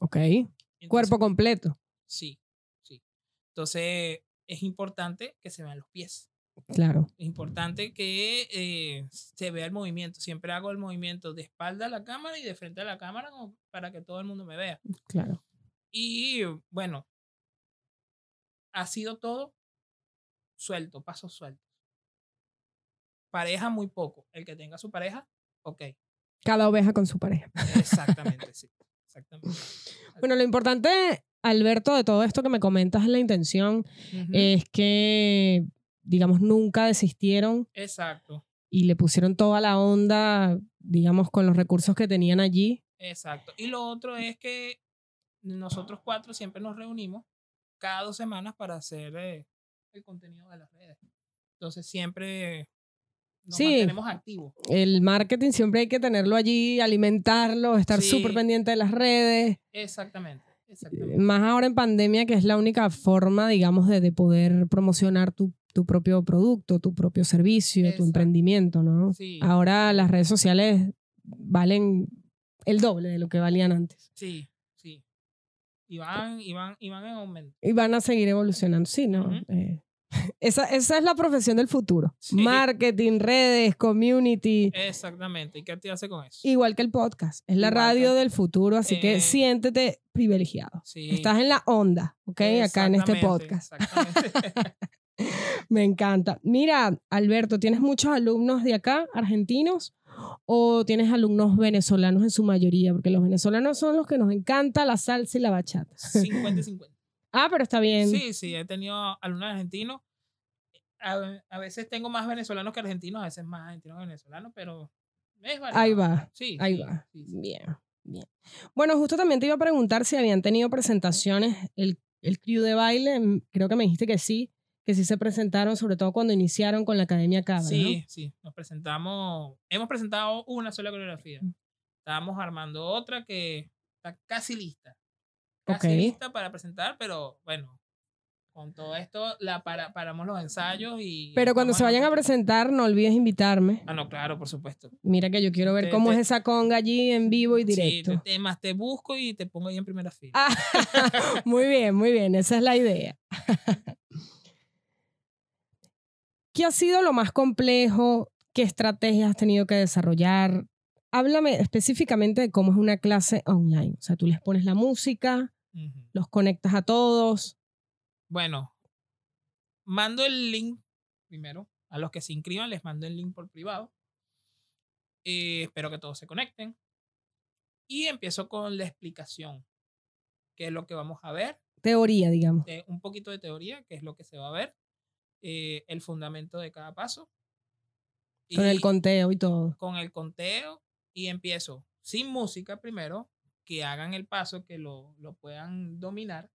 [SPEAKER 1] Ok.
[SPEAKER 2] Entonces,
[SPEAKER 1] Cuerpo completo.
[SPEAKER 2] Sí, sí. Entonces, es importante que se vean los pies.
[SPEAKER 1] Claro.
[SPEAKER 2] Importante que eh, se vea el movimiento. Siempre hago el movimiento de espalda a la cámara y de frente a la cámara como para que todo el mundo me vea.
[SPEAKER 1] Claro.
[SPEAKER 2] Y bueno, ha sido todo suelto, pasos sueltos. Pareja muy poco. El que tenga su pareja, ok.
[SPEAKER 1] Cada oveja con su pareja.
[SPEAKER 2] Exactamente, sí. Exactamente.
[SPEAKER 1] Bueno, lo importante, Alberto, de todo esto que me comentas la intención, es que, digamos, nunca desistieron
[SPEAKER 2] Exacto,
[SPEAKER 1] y le pusieron toda la onda, digamos, con los recursos que tenían allí.
[SPEAKER 2] exacto. Y lo otro es que nosotros cuatro siempre nos reunimos cada dos semanas para hacer eh, el contenido de las redes. Entonces siempre nos
[SPEAKER 1] Sí.
[SPEAKER 2] mantenemos activos.
[SPEAKER 1] El marketing siempre hay que tenerlo allí, alimentarlo, estar
[SPEAKER 2] Sí.
[SPEAKER 1] súper pendiente de las redes.
[SPEAKER 2] Exactamente, exactamente.
[SPEAKER 1] Más ahora en pandemia, que es la única forma, digamos, de, de poder promocionar tu, tu propio producto, tu propio servicio, tu emprendimiento, ¿no?
[SPEAKER 2] Sí.
[SPEAKER 1] Ahora las redes sociales valen el doble de lo que valían antes.
[SPEAKER 2] Sí, sí. Y van, y van, y van en aumento.
[SPEAKER 1] Y van a seguir evolucionando. Sí, ¿no? Eh, esa, esa es la profesión del futuro.
[SPEAKER 2] Sí.
[SPEAKER 1] Marketing, redes, community.
[SPEAKER 2] Exactamente. ¿Y qué te hace con eso?
[SPEAKER 1] Igual que el podcast. Es la
[SPEAKER 2] Igual
[SPEAKER 1] radio
[SPEAKER 2] que-
[SPEAKER 1] del futuro, así que
[SPEAKER 2] Eh,
[SPEAKER 1] siéntete privilegiado.
[SPEAKER 2] Sí.
[SPEAKER 1] Estás en la onda, ¿ok? Acá en este podcast.
[SPEAKER 2] Exactamente.
[SPEAKER 1] Me encanta. Mira, Alberto, ¿tienes muchos alumnos de acá, argentinos? ¿O tienes alumnos venezolanos en su mayoría? Porque los venezolanos son los que nos encanta la salsa y la bachata.
[SPEAKER 2] 50 y 50.
[SPEAKER 1] Ah, pero está bien.
[SPEAKER 2] Sí, sí, he tenido alumnos argentinos. A, a veces tengo más venezolanos que argentinos, a veces más argentinos que venezolanos, pero es.
[SPEAKER 1] Ahí va,
[SPEAKER 2] Sí,
[SPEAKER 1] ahí
[SPEAKER 2] sí,
[SPEAKER 1] va.
[SPEAKER 2] sí, sí.
[SPEAKER 1] Bien, bien. Bueno, justo también te iba a preguntar si habían tenido presentaciones, el, el crew de baile, mm, creo que me dijiste que sí, que sí se presentaron, sobre todo cuando iniciaron con la Academia Cabra, ¿no?
[SPEAKER 2] Sí, sí, nos presentamos, hemos presentado una sola coreografía.
[SPEAKER 1] Mm.
[SPEAKER 2] Estábamos armando otra que está casi lista. Casi
[SPEAKER 1] Ok.
[SPEAKER 2] lista para presentar, pero bueno, con todo esto la para, paramos los ensayos y...
[SPEAKER 1] Pero cuando se vayan a presentar, no olvides invitarme.
[SPEAKER 2] Ah, no, claro, por supuesto.
[SPEAKER 1] Mira que yo quiero ver
[SPEAKER 2] Te-
[SPEAKER 1] cómo
[SPEAKER 2] te-
[SPEAKER 1] es esa conga allí en vivo y
[SPEAKER 2] Sí,
[SPEAKER 1] directo.
[SPEAKER 2] te- te- más te busco y te pongo ahí en primera fila.
[SPEAKER 1] Ah, muy bien, muy bien, esa es la idea. ¿Qué ha sido lo más complejo? ¿Qué estrategias has tenido que desarrollar? Háblame específicamente de cómo es una clase online. O sea, tú les pones la música, los conectas a todos.
[SPEAKER 2] Bueno, mando el link primero. A los que se inscriban les mando el link por privado. Eh, espero que todos se conecten. Y empiezo con la explicación. ¿Qué es lo que vamos a ver?
[SPEAKER 1] Teoría, digamos.
[SPEAKER 2] de un poquito de teoría, que es lo que se va a ver. Eh, el fundamento de cada paso.
[SPEAKER 1] Con el
[SPEAKER 2] y
[SPEAKER 1] conteo y todo.
[SPEAKER 2] con el conteo. Y empiezo sin música primero, que hagan el paso, que lo, lo puedan dominar.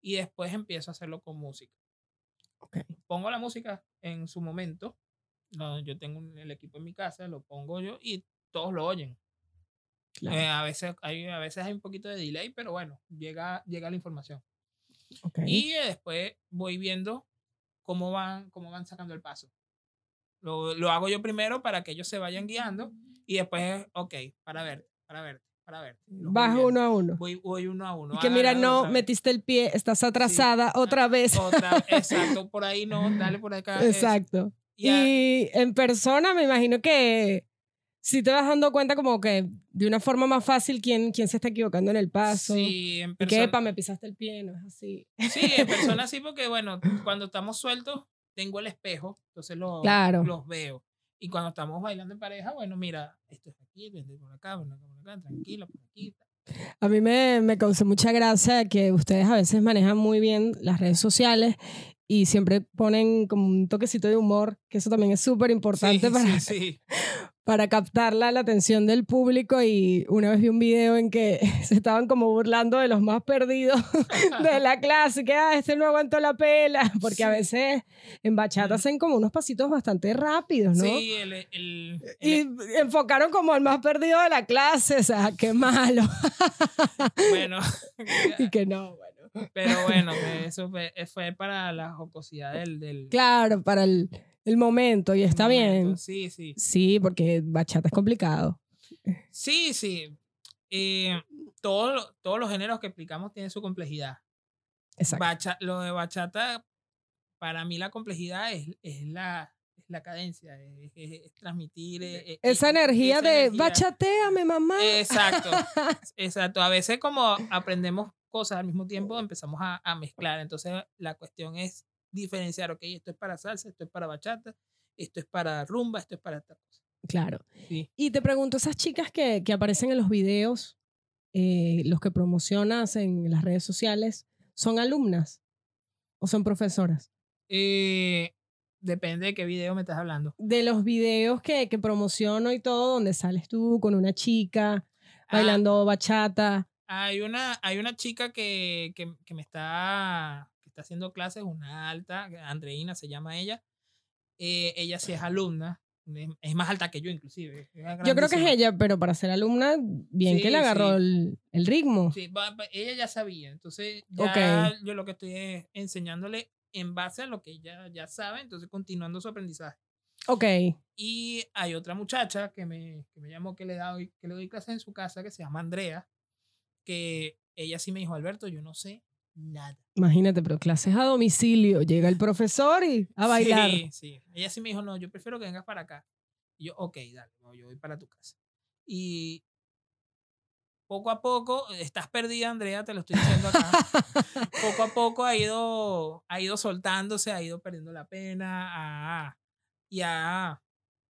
[SPEAKER 2] Y después empiezo a hacerlo con música.
[SPEAKER 1] Ok.
[SPEAKER 2] pongo la música en su momento. no, yo tengo el equipo en mi casa, lo pongo yo y todos lo oyen.
[SPEAKER 1] Claro,
[SPEAKER 2] Eh, a, veces hay, a veces hay un poquito de delay, pero bueno, llega, llega la información.
[SPEAKER 1] ok.
[SPEAKER 2] Y eh, después voy viendo cómo van, cómo van sacando el paso. Lo, lo hago yo primero para que ellos se vayan guiando y después, ok, para ver, para ver, para ver. Viendo.
[SPEAKER 1] uno a uno.
[SPEAKER 2] Voy, voy uno a uno.
[SPEAKER 1] Y que
[SPEAKER 2] hagan
[SPEAKER 1] mira, no, metiste el pie, estás atrasada otra vez.
[SPEAKER 2] Otra, exacto, por ahí no, dale por acá. eso.
[SPEAKER 1] Exacto.
[SPEAKER 2] Y a-
[SPEAKER 1] Y en persona me imagino que si te vas dando cuenta como que de una forma más fácil quién, quién se está equivocando en el paso.
[SPEAKER 2] Sí, en
[SPEAKER 1] Y que,
[SPEAKER 2] persona.
[SPEAKER 1] epa, me pisaste el pie, no es así.
[SPEAKER 2] Sí, en persona sí, porque bueno, cuando estamos sueltos, tengo el espejo, entonces lo-
[SPEAKER 1] Claro.
[SPEAKER 2] los veo. Y cuando estamos bailando en pareja, bueno, mira, esto es aquí, vente por acá, ven acá, por acá, tranquila, por aquí.
[SPEAKER 1] A mí me, me causó mucha gracia que ustedes a veces manejan muy bien las redes sociales y siempre ponen como un toquecito de humor, que eso también es súper importante
[SPEAKER 2] sí,
[SPEAKER 1] para,
[SPEAKER 2] sí, sí.
[SPEAKER 1] para captar la, la atención del público y una vez vi un video en que se estaban como burlando de los más perdidos de la clase, que ah, este no aguantó la pela, porque a veces en bachata hacen como unos pasitos bastante rápidos, ¿no?
[SPEAKER 2] Sí, el, el- el-
[SPEAKER 1] Y enfocaron como al más perdido de la clase, o sea, qué malo.
[SPEAKER 2] bueno,
[SPEAKER 1] y que no, bueno.
[SPEAKER 2] pero bueno, eso fue, fue para la jocosidad del, del
[SPEAKER 1] Claro, para el, el momento, y está
[SPEAKER 2] momento.
[SPEAKER 1] bien.
[SPEAKER 2] Sí, sí.
[SPEAKER 1] Sí, porque bachata es complicado.
[SPEAKER 2] Sí, sí. Eh, todo todos los géneros que explicamos tienen su complejidad.
[SPEAKER 1] Exacto.
[SPEAKER 2] Bacha- lo de bachata, para mí la complejidad es, es la, es la cadencia, es, transmitir eh, eh,
[SPEAKER 1] Esa
[SPEAKER 2] eh,
[SPEAKER 1] energía
[SPEAKER 2] esa
[SPEAKER 1] de
[SPEAKER 2] energía.
[SPEAKER 1] bachateame, mamá.
[SPEAKER 2] Exacto, exacto. A veces como aprendemos cosas al mismo tiempo, empezamos a, a mezclar. Entonces la cuestión es diferenciar, ok, esto es para salsa, esto es para bachata, esto es para rumba, esto es para esta cosa.
[SPEAKER 1] Claro.
[SPEAKER 2] Sí.
[SPEAKER 1] Y te pregunto, esas chicas que, que aparecen en los videos, eh, los que promocionas en las redes sociales, ¿son alumnas o son profesoras?
[SPEAKER 2] Eh, depende de qué video me estás hablando.
[SPEAKER 1] De los videos que, que promociono y todo, donde sales tú con una chica
[SPEAKER 2] Ah,
[SPEAKER 1] bailando bachata.
[SPEAKER 2] Hay una, hay una chica que, que, que me está, está haciendo clases, una alta, Andreina se llama ella. Eh, ella sí es alumna, es, más alta que yo inclusive.
[SPEAKER 1] Yo creo que es ella, pero para ser alumna, bien
[SPEAKER 2] Sí,
[SPEAKER 1] que le agarró
[SPEAKER 2] sí.
[SPEAKER 1] el, el ritmo.
[SPEAKER 2] Sí, ella ya sabía, entonces ya
[SPEAKER 1] Ok.
[SPEAKER 2] yo lo que estoy es enseñándole en base a lo que ella ya sabe, entonces continuando su aprendizaje.
[SPEAKER 1] Ok,
[SPEAKER 2] Y hay otra muchacha que me, que me llamó que le, doy, que le doy clases en su casa que se llama Andrea, que ella sí me dijo, Alberto, yo no sé nada.
[SPEAKER 1] Imagínate, pero clases a domicilio. Llega el profesor y a bailar.
[SPEAKER 2] Sí, sí. Ella sí me dijo, no, yo prefiero que vengas para acá. Y yo, ok, dale, no, yo voy para tu casa. Y poco a poco, estás perdida, Andrea, te lo estoy diciendo acá. poco a poco ha ido, ha ido soltándose, ha ido perdiendo la pena, ah, ya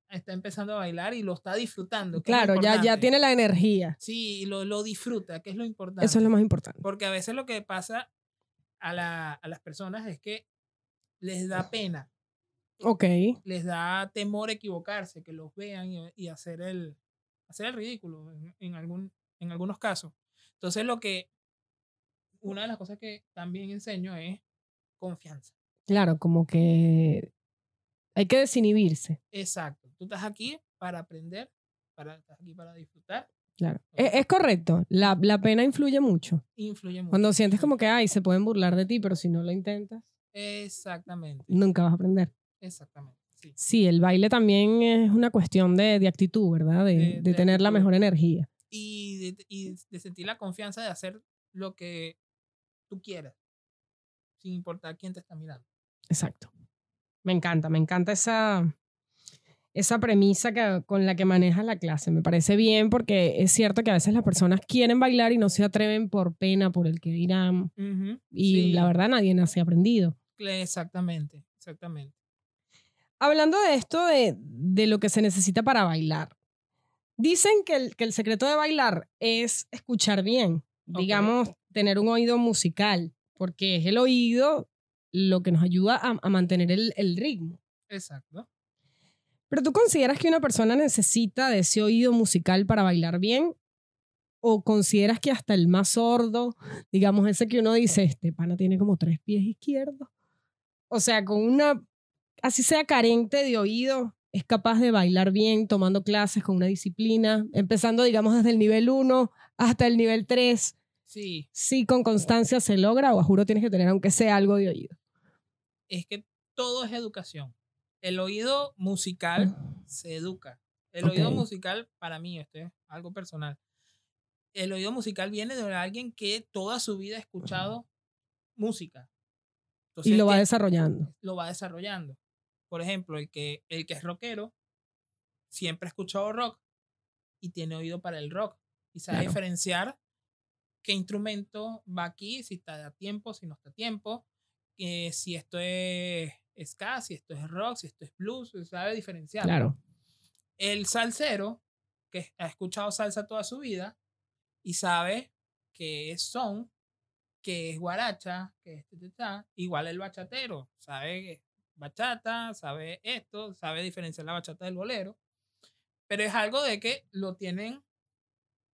[SPEAKER 2] está empezando a bailar y lo está disfrutando. que es
[SPEAKER 1] Claro, ya, ya tiene la energía.
[SPEAKER 2] Sí, y lo, lo disfruta, que es lo importante.
[SPEAKER 1] Eso es lo más importante.
[SPEAKER 2] Porque a veces lo que pasa a, la- a las personas es que les da pena,
[SPEAKER 1] Ok.
[SPEAKER 2] les da temor equivocarse, que los vean y, y hacer, el, hacer el ridículo en, en algún, en algunos casos. Entonces lo que, una de las cosas que también enseño es confianza.
[SPEAKER 1] Claro, como que hay que desinhibirse.
[SPEAKER 2] Exacto. Tú estás aquí para aprender, para, estás aquí para disfrutar.
[SPEAKER 1] Claro. Es, es correcto. La, la pena influye mucho.
[SPEAKER 2] Influye mucho.
[SPEAKER 1] Cuando sientes como que, ay, se pueden burlar de ti, pero si no lo intentas,
[SPEAKER 2] Exactamente.
[SPEAKER 1] nunca vas a aprender.
[SPEAKER 2] Exactamente. Sí.
[SPEAKER 1] Sí, el baile también es una cuestión de, de actitud, ¿verdad? De,
[SPEAKER 2] De-
[SPEAKER 1] tener la mejor energía.
[SPEAKER 2] y de, y de sentir la confianza de hacer lo que tú quieras, sin importar quién te está mirando.
[SPEAKER 1] Exacto. Me encanta, me encanta esa, esa premisa que, con la que manejas la clase. Me parece bien porque es cierto que a veces las personas quieren bailar y no se atreven por pena, por el que dirán. Y
[SPEAKER 2] Sí,
[SPEAKER 1] la verdad nadie nace aprendido.
[SPEAKER 2] Exactamente, exactamente.
[SPEAKER 1] Hablando de esto, de, de lo que se necesita para bailar. Dicen que el, que el secreto de bailar es escuchar bien, digamos, tener un oído musical, porque es el oído lo que nos ayuda a, a mantener el, el ritmo.
[SPEAKER 2] Exacto.
[SPEAKER 1] Pero tú consideras que una persona necesita de ese oído musical para bailar bien? ¿O consideras que hasta el más sordo, digamos ese que uno dice, este pana tiene como tres pies izquierdos? O sea, con una, así sea carente de oído, es capaz de bailar bien tomando clases con una disciplina, empezando, digamos, desde el nivel 1 hasta el nivel 3.
[SPEAKER 2] Sí,
[SPEAKER 1] Si con constancia se logra, o a juro tienes que tener aunque sea algo de oído.
[SPEAKER 2] es que todo es educación. El oído musical se educa. El oído musical, para mí, esto es algo personal. El oído musical viene de alguien que toda su vida ha escuchado música.
[SPEAKER 1] Y lo va desarrollando.
[SPEAKER 2] lo va desarrollando. Por ejemplo, el que, el que es rockero siempre ha escuchado rock y tiene oído para el rock y sabe
[SPEAKER 1] Claro.
[SPEAKER 2] diferenciar qué instrumento va aquí, si está a tiempo, si no está a tiempo, eh, si esto es ska, si esto es rock, si esto es blues, sabe diferenciar.
[SPEAKER 1] Claro.
[SPEAKER 2] El salsero, que ha escuchado salsa toda su vida y sabe que es son, que es guaracha, que es ta, ta, ta, igual el bachatero, sabe que bachata, sabe esto, sabe diferenciar la bachata del bolero, pero es algo de que lo tienen,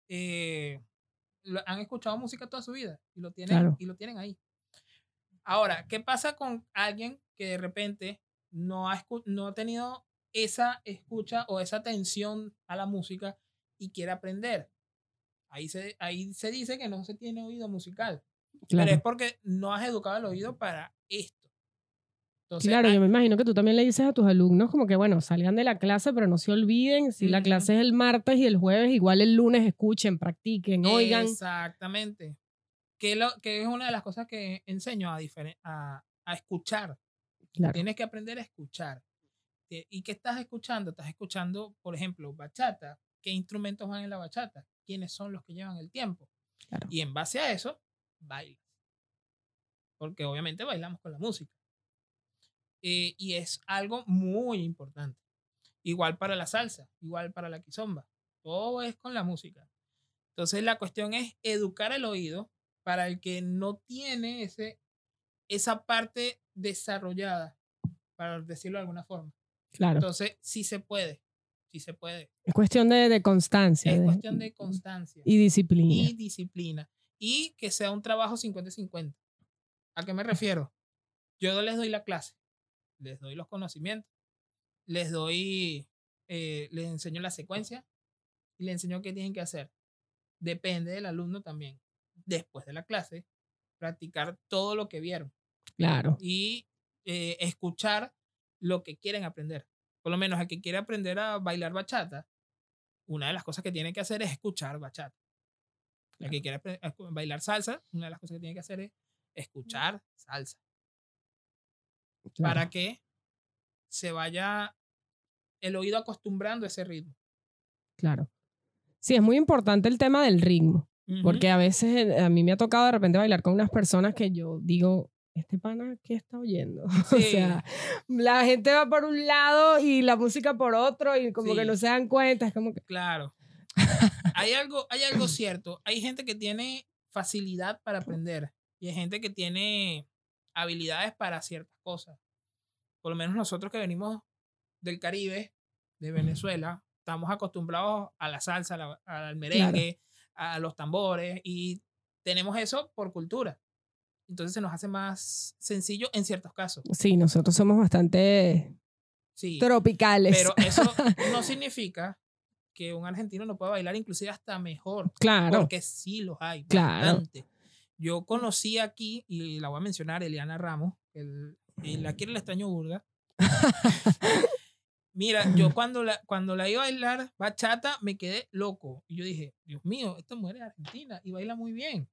[SPEAKER 2] eh, lo- han escuchado música toda su vida y lo tienen,
[SPEAKER 1] Claro.
[SPEAKER 2] y lo tienen ahí. Ahora, ¿qué pasa con alguien que de repente no ha, no ha tenido esa escucha o esa atención a la música y quiere aprender? Ahí se, ahí se dice que no se tiene oído musical,
[SPEAKER 1] Claro.
[SPEAKER 2] pero es porque no has educado el oído para esto. Entonces,
[SPEAKER 1] Claro, yo me imagino que tú también le dices a tus alumnos como que, bueno, salgan de la clase, pero no se olviden, si la clase es el martes y el jueves, igual el lunes escuchen, practiquen, oigan.
[SPEAKER 2] Exactamente. Que, lo, que es una de las cosas que enseño a, a, a escuchar.
[SPEAKER 1] Claro,
[SPEAKER 2] Tienes que aprender a escuchar. Te- ¿Y qué estás escuchando? Estás escuchando, por ejemplo, bachata. ¿Qué instrumentos van en la bachata? ¿Quiénes son los que llevan el tiempo?
[SPEAKER 1] claro.
[SPEAKER 2] Y en base a eso, bailas. Porque obviamente bailamos con la música. Eh, y es algo muy importante. Igual para la salsa, igual para la quizomba. Todo es con la música. Entonces la cuestión es educar el oído para el que no tiene ese, esa parte desarrollada, para decirlo de alguna forma.
[SPEAKER 1] claro.
[SPEAKER 2] Entonces, sí se puede, sí se puede.
[SPEAKER 1] Es cuestión de, de constancia.
[SPEAKER 2] Es
[SPEAKER 1] de-
[SPEAKER 2] cuestión de constancia
[SPEAKER 1] Y disciplina.
[SPEAKER 2] y disciplina. Y que sea un trabajo 50-50. ¿A qué me refiero? Yo les doy la clase, les doy los conocimientos, les doy, eh, les enseño la secuencia y les enseño qué tienen que hacer. Depende del alumno también. Después de la clase, practicar todo lo que vieron
[SPEAKER 1] Claro,
[SPEAKER 2] y eh, escuchar lo que quieren aprender. Por lo menos el que quiere aprender a bailar bachata, una de las cosas que tiene que hacer es escuchar bachata. El que quiere bailar salsa, una de las cosas que tiene que hacer es escuchar salsa
[SPEAKER 1] Claro.
[SPEAKER 2] para que se vaya el oído acostumbrando a ese ritmo.
[SPEAKER 1] Claro. Sí, es muy importante el tema del ritmo, porque a veces eh, a mí me ha tocado de repente bailar con unas personas que yo digo, este pana, ¿qué está oyendo? O sea, la gente va por un lado y la música por otro y como que no se dan cuenta, es como que,
[SPEAKER 2] Claro. hay, algo, hay algo cierto. Hay gente que tiene facilidad para aprender y hay gente que tiene habilidades para ciertas cosas. Por lo menos nosotros que venimos del Caribe, de Venezuela, estamos acostumbrados a la salsa, a la- al merengue, a los tambores y tenemos eso por cultura. Entonces se nos hace más sencillo en ciertos casos.
[SPEAKER 1] sí, nosotros somos bastante
[SPEAKER 2] Sí.
[SPEAKER 1] tropicales.
[SPEAKER 2] Pero eso no significa que un argentino no pueda bailar inclusive hasta mejor.
[SPEAKER 1] claro,
[SPEAKER 2] Porque sí los hay.
[SPEAKER 1] Claro.
[SPEAKER 2] bastante. Yo conocí aquí, y la voy a mencionar, Eliana Ramos, el, el, aquí el extraño burga. Mira, yo cuando la, cuando la iba a bailar bachata me quedé loco. Y yo dije, Dios mío, esta mujer es argentina y baila muy bien.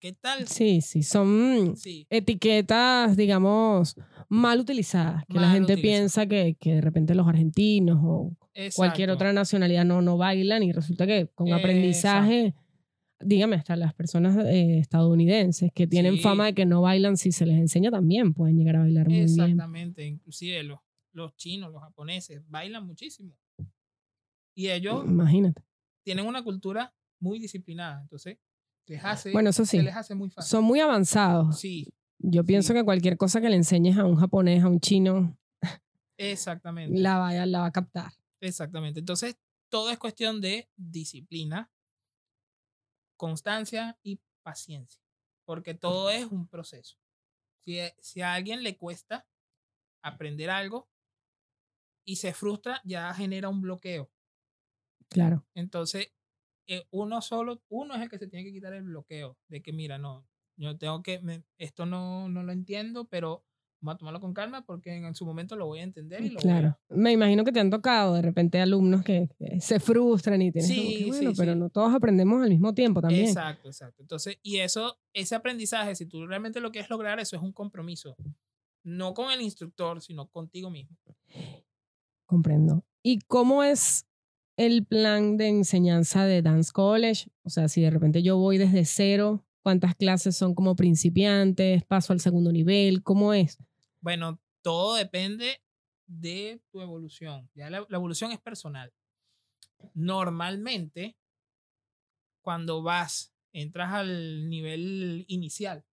[SPEAKER 2] ¿Qué tal?
[SPEAKER 1] sí, sí, son
[SPEAKER 2] Sí,
[SPEAKER 1] etiquetas, digamos, mal utilizadas, que la gente
[SPEAKER 2] utilizadas.
[SPEAKER 1] piensa que, que de repente los argentinos o cualquier otra nacionalidad no, no bailan y resulta que con aprendizaje, dígame, hasta las personas eh, estadounidenses que tienen
[SPEAKER 2] Sí.
[SPEAKER 1] fama de que no bailan, si se les enseña también pueden llegar a bailar muy bien.
[SPEAKER 2] Exactamente, inclusive los, los chinos, los japoneses, bailan muchísimo. Y ellos
[SPEAKER 1] Imagínate.
[SPEAKER 2] tienen una cultura muy disciplinada, entonces les hace,
[SPEAKER 1] Bueno, eso sí,
[SPEAKER 2] se les hace muy fácil.
[SPEAKER 1] son muy avanzados.
[SPEAKER 2] Sí,
[SPEAKER 1] Yo pienso
[SPEAKER 2] sí.
[SPEAKER 1] que cualquier cosa que le enseñes a un japonés, a un chino,
[SPEAKER 2] exactamente.
[SPEAKER 1] la va, la va a captar.
[SPEAKER 2] Exactamente. Entonces, todo es cuestión de disciplina, constancia y paciencia, porque todo es un proceso. Si, a- si a alguien le cuesta aprender algo y se frustra, ya genera un bloqueo.
[SPEAKER 1] Claro.
[SPEAKER 2] Entonces, uno solo, uno es el que se tiene que quitar el bloqueo de que, mira, no, yo tengo que, me- esto no, no lo entiendo, pero vamos a tomarlo con calma porque en su momento lo voy a entender y lo voy a-
[SPEAKER 1] Claro. Me imagino que te han tocado de repente alumnos que, que se frustran y tienes como
[SPEAKER 2] Sí,
[SPEAKER 1] que,
[SPEAKER 2] sí,
[SPEAKER 1] bueno, pero
[SPEAKER 2] sí.
[SPEAKER 1] no todos aprendemos al mismo tiempo también.
[SPEAKER 2] Exacto, exacto. Entonces, y eso, ese aprendizaje, si tú realmente lo quieres lograr, eso es un compromiso. No con el instructor, sino contigo mismo.
[SPEAKER 1] Comprendo. ¿Y cómo es el plan de enseñanza de Dance College? O sea, si de repente yo voy desde cero, ¿cuántas clases son como principiantes? ¿Paso al segundo nivel? ¿Cómo es?
[SPEAKER 2] Bueno, todo depende de tu evolución. Ya la, la evolución es personal. Normalmente, cuando vas, entras al nivel inicial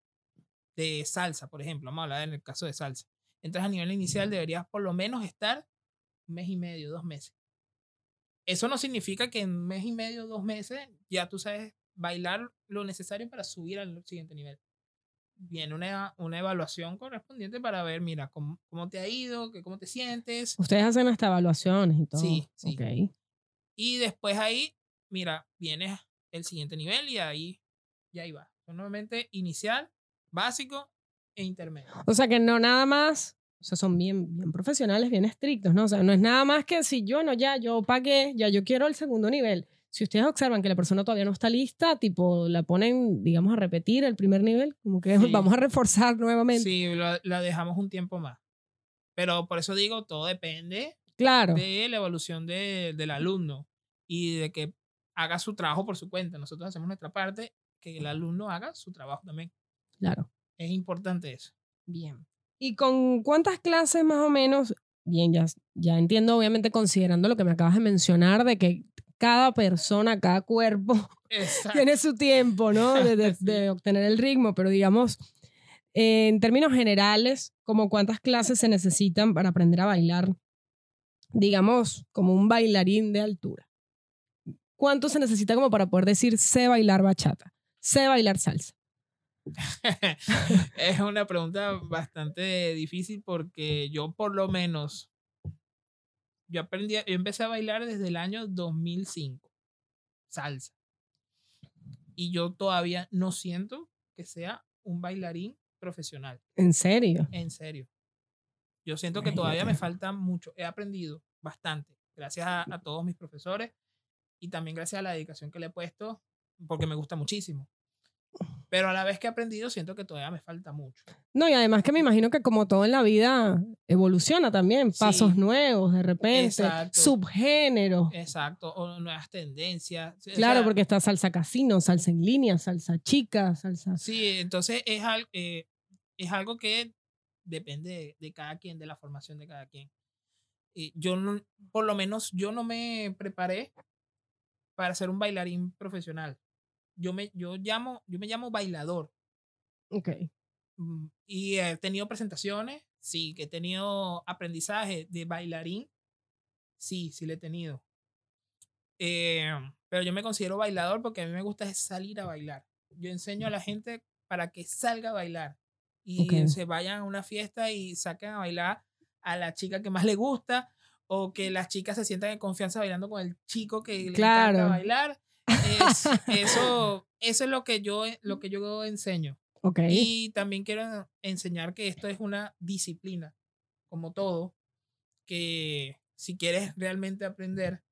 [SPEAKER 2] de salsa, por ejemplo, vamos a hablar en el caso de salsa. Entras al nivel inicial, deberías por lo menos estar un mes y medio, dos meses. Eso no significa que en mes y medio, dos meses, ya tú sabes bailar lo necesario para subir al siguiente nivel viene una, una evaluación correspondiente para ver, mira, cómo, cómo te ha ido, que, cómo te sientes.
[SPEAKER 1] Ustedes hacen hasta evaluaciones y todo.
[SPEAKER 2] Sí, sí. Y después ahí, mira, viene el siguiente nivel y ahí ya ahí va. Normalmente inicial, básico e intermedio.
[SPEAKER 1] O sea que no nada más, o sea, son bien, bien profesionales, bien estrictos, ¿no? O sea, no es nada más que si yo no, ya, yo pagué, ya yo quiero el segundo nivel. Si ustedes observan que la persona todavía no está lista, tipo, la ponen, digamos, a repetir el primer nivel, como que
[SPEAKER 2] Sí.
[SPEAKER 1] vamos a reforzar nuevamente.
[SPEAKER 2] Sí, la, la dejamos un tiempo más. Pero por eso digo, todo depende
[SPEAKER 1] Claro,
[SPEAKER 2] de la evolución de- del alumno y de que haga su trabajo por su cuenta. Nosotros hacemos nuestra parte, que el alumno haga su trabajo también.
[SPEAKER 1] claro.
[SPEAKER 2] Es importante eso.
[SPEAKER 1] Bien. ¿Y con cuántas clases más o menos? Bien, ya, ya entiendo, obviamente, considerando lo que me acabas de mencionar, de que cada persona, cada cuerpo
[SPEAKER 2] Exacto.
[SPEAKER 1] tiene su tiempo, ¿no? De, de-
[SPEAKER 2] Sí.
[SPEAKER 1] de obtener el ritmo, pero digamos, eh, en términos generales, como cuántas clases se necesitan para aprender a bailar, digamos, como un bailarín de altura. ¿Cuánto se necesita como para poder decir sé bailar bachata, sé bailar salsa?
[SPEAKER 2] es una pregunta bastante difícil porque yo por lo menos, yo aprendí, yo empecé a bailar desde el año 2005, salsa. Y yo todavía no siento que sea un bailarín profesional,
[SPEAKER 1] ¿En serio?
[SPEAKER 2] en serio. Yo siento que todavía me falta mucho. He aprendido bastante, gracias a, a todos mis profesores y también gracias a la dedicación que le he puesto porque me gusta muchísimo. Pero a la vez que he aprendido, siento que todavía me falta mucho.
[SPEAKER 1] No, y además que me imagino que como todo en la vida evoluciona también, pasos
[SPEAKER 2] Sí.
[SPEAKER 1] nuevos de repente,
[SPEAKER 2] Exacto.
[SPEAKER 1] subgéneros.
[SPEAKER 2] Exacto, o nuevas tendencias. O
[SPEAKER 1] Claro,
[SPEAKER 2] sea,
[SPEAKER 1] porque está salsa casino, salsa en línea, salsa chica, salsa...
[SPEAKER 2] Sí, entonces es, al- eh, es algo que depende de, de cada quien, de la formación de cada quien. Y yo, no, por lo menos, yo no me preparé para ser un bailarín profesional. Yo me, yo llamo, yo me llamo bailador.
[SPEAKER 1] Ok.
[SPEAKER 2] Mm, Y he tenido presentaciones, sí, que he tenido aprendizaje de bailarín, sí, sí lo he tenido. Eh, pero yo me considero bailador porque a mí me gusta salir a bailar. Yo enseño a la gente para que salga a bailar y se vayan a una fiesta y saquen a bailar a la chica que más le gusta o que las chicas se sientan en confianza bailando con el chico que le
[SPEAKER 1] Claro.
[SPEAKER 2] encanta bailar. Es- eso, eso es lo que yo, lo que yo enseño.
[SPEAKER 1] Ok.
[SPEAKER 2] Y también quiero enseñar que esto es una disciplina, como todo, que si quieres realmente aprender,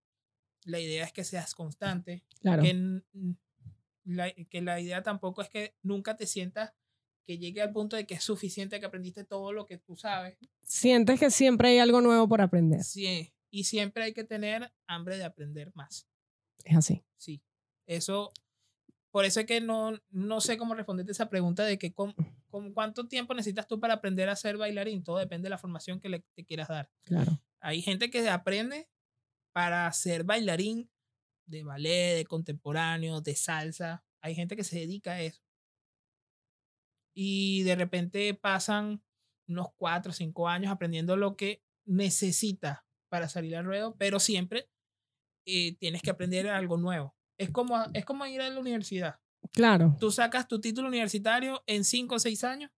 [SPEAKER 2] la idea es que seas constante,
[SPEAKER 1] claro.
[SPEAKER 2] que, la, que la idea tampoco es que nunca te sientas que llegue al punto de que es suficiente que aprendiste todo lo que tú sabes.
[SPEAKER 1] Sientes que siempre hay algo nuevo por aprender.
[SPEAKER 2] Sí, y siempre hay que tener hambre de aprender más.
[SPEAKER 1] Es así.
[SPEAKER 2] Sí, eso, por eso es que no, no sé cómo responderte esa pregunta de que con, con cuánto tiempo necesitas tú para aprender a ser bailarín. Todo depende de la formación que le te quieras dar.
[SPEAKER 1] Claro.
[SPEAKER 2] Hay gente que aprende para ser bailarín de ballet, de contemporáneo, de salsa. Hay gente que se dedica a eso. Y de repente pasan unos cuatro o cinco años aprendiendo lo que necesita para salir al ruedo, pero siempre eh, tienes que aprender algo nuevo. Es como, es como ir a la universidad.
[SPEAKER 1] Claro.
[SPEAKER 2] Tú sacas tu título universitario en cinco o seis años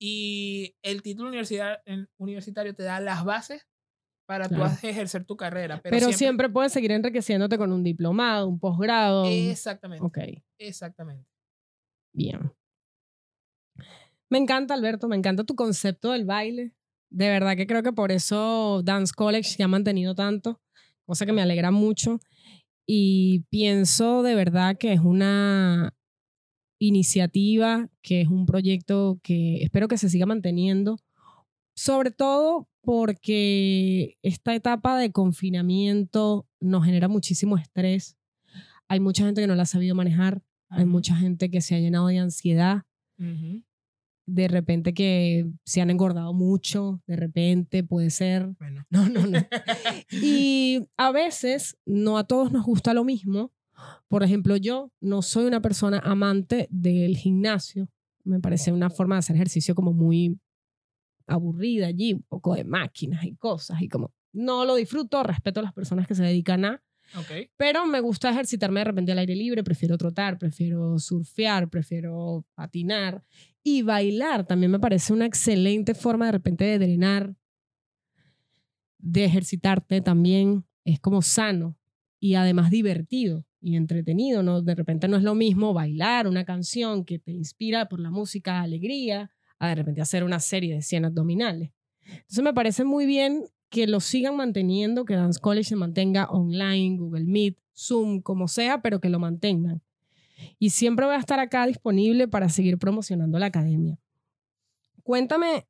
[SPEAKER 2] y el título universidad- universitario te da las bases para tú ejercer tu carrera. Pero,
[SPEAKER 1] Pero, siempre,
[SPEAKER 2] siempre,
[SPEAKER 1] puedes seguir enriqueciéndote con un diplomado, un posgrado.
[SPEAKER 2] Exactamente.
[SPEAKER 1] Ok,
[SPEAKER 2] Exactamente.
[SPEAKER 1] bien. Me encanta, Alberto, me encanta tu concepto del baile. De verdad que creo que por eso Dance College se ha mantenido tanto, cosa que me alegra mucho. Y pienso de verdad que es una iniciativa, que es un proyecto que espero que se siga manteniendo, sobre todo porque esta etapa de confinamiento nos genera muchísimo estrés. Hay mucha gente que no la ha sabido manejar, hay mucha gente que se ha llenado de ansiedad,
[SPEAKER 2] Ujú.
[SPEAKER 1] De repente que se han engordado mucho, de repente puede ser.
[SPEAKER 2] Bueno.
[SPEAKER 1] No, no, no. Y a veces no a todos nos gusta lo mismo. Por ejemplo, yo no soy una persona amante del gimnasio. Me parece una forma de hacer ejercicio como muy aburrida allí, un poco de máquinas y cosas y como no lo disfruto, respeto a las personas que se dedican a,
[SPEAKER 2] Ok.
[SPEAKER 1] pero me gusta ejercitarme de repente al aire libre, prefiero trotar, prefiero surfear, prefiero patinar y bailar también me parece una excelente forma de repente de drenar, de ejercitarte también, es como sano y además divertido y entretenido, ¿no? De repente no es lo mismo bailar una canción que te inspira por la música alegría, a de repente hacer una serie de 100 abdominales. Entonces me parece muy bien que lo sigan manteniendo, que Dance College se mantenga online, Google Meet, Zoom, como sea, pero que lo mantengan. Y siempre voy a estar acá disponible para seguir promocionando la academia. Cuéntame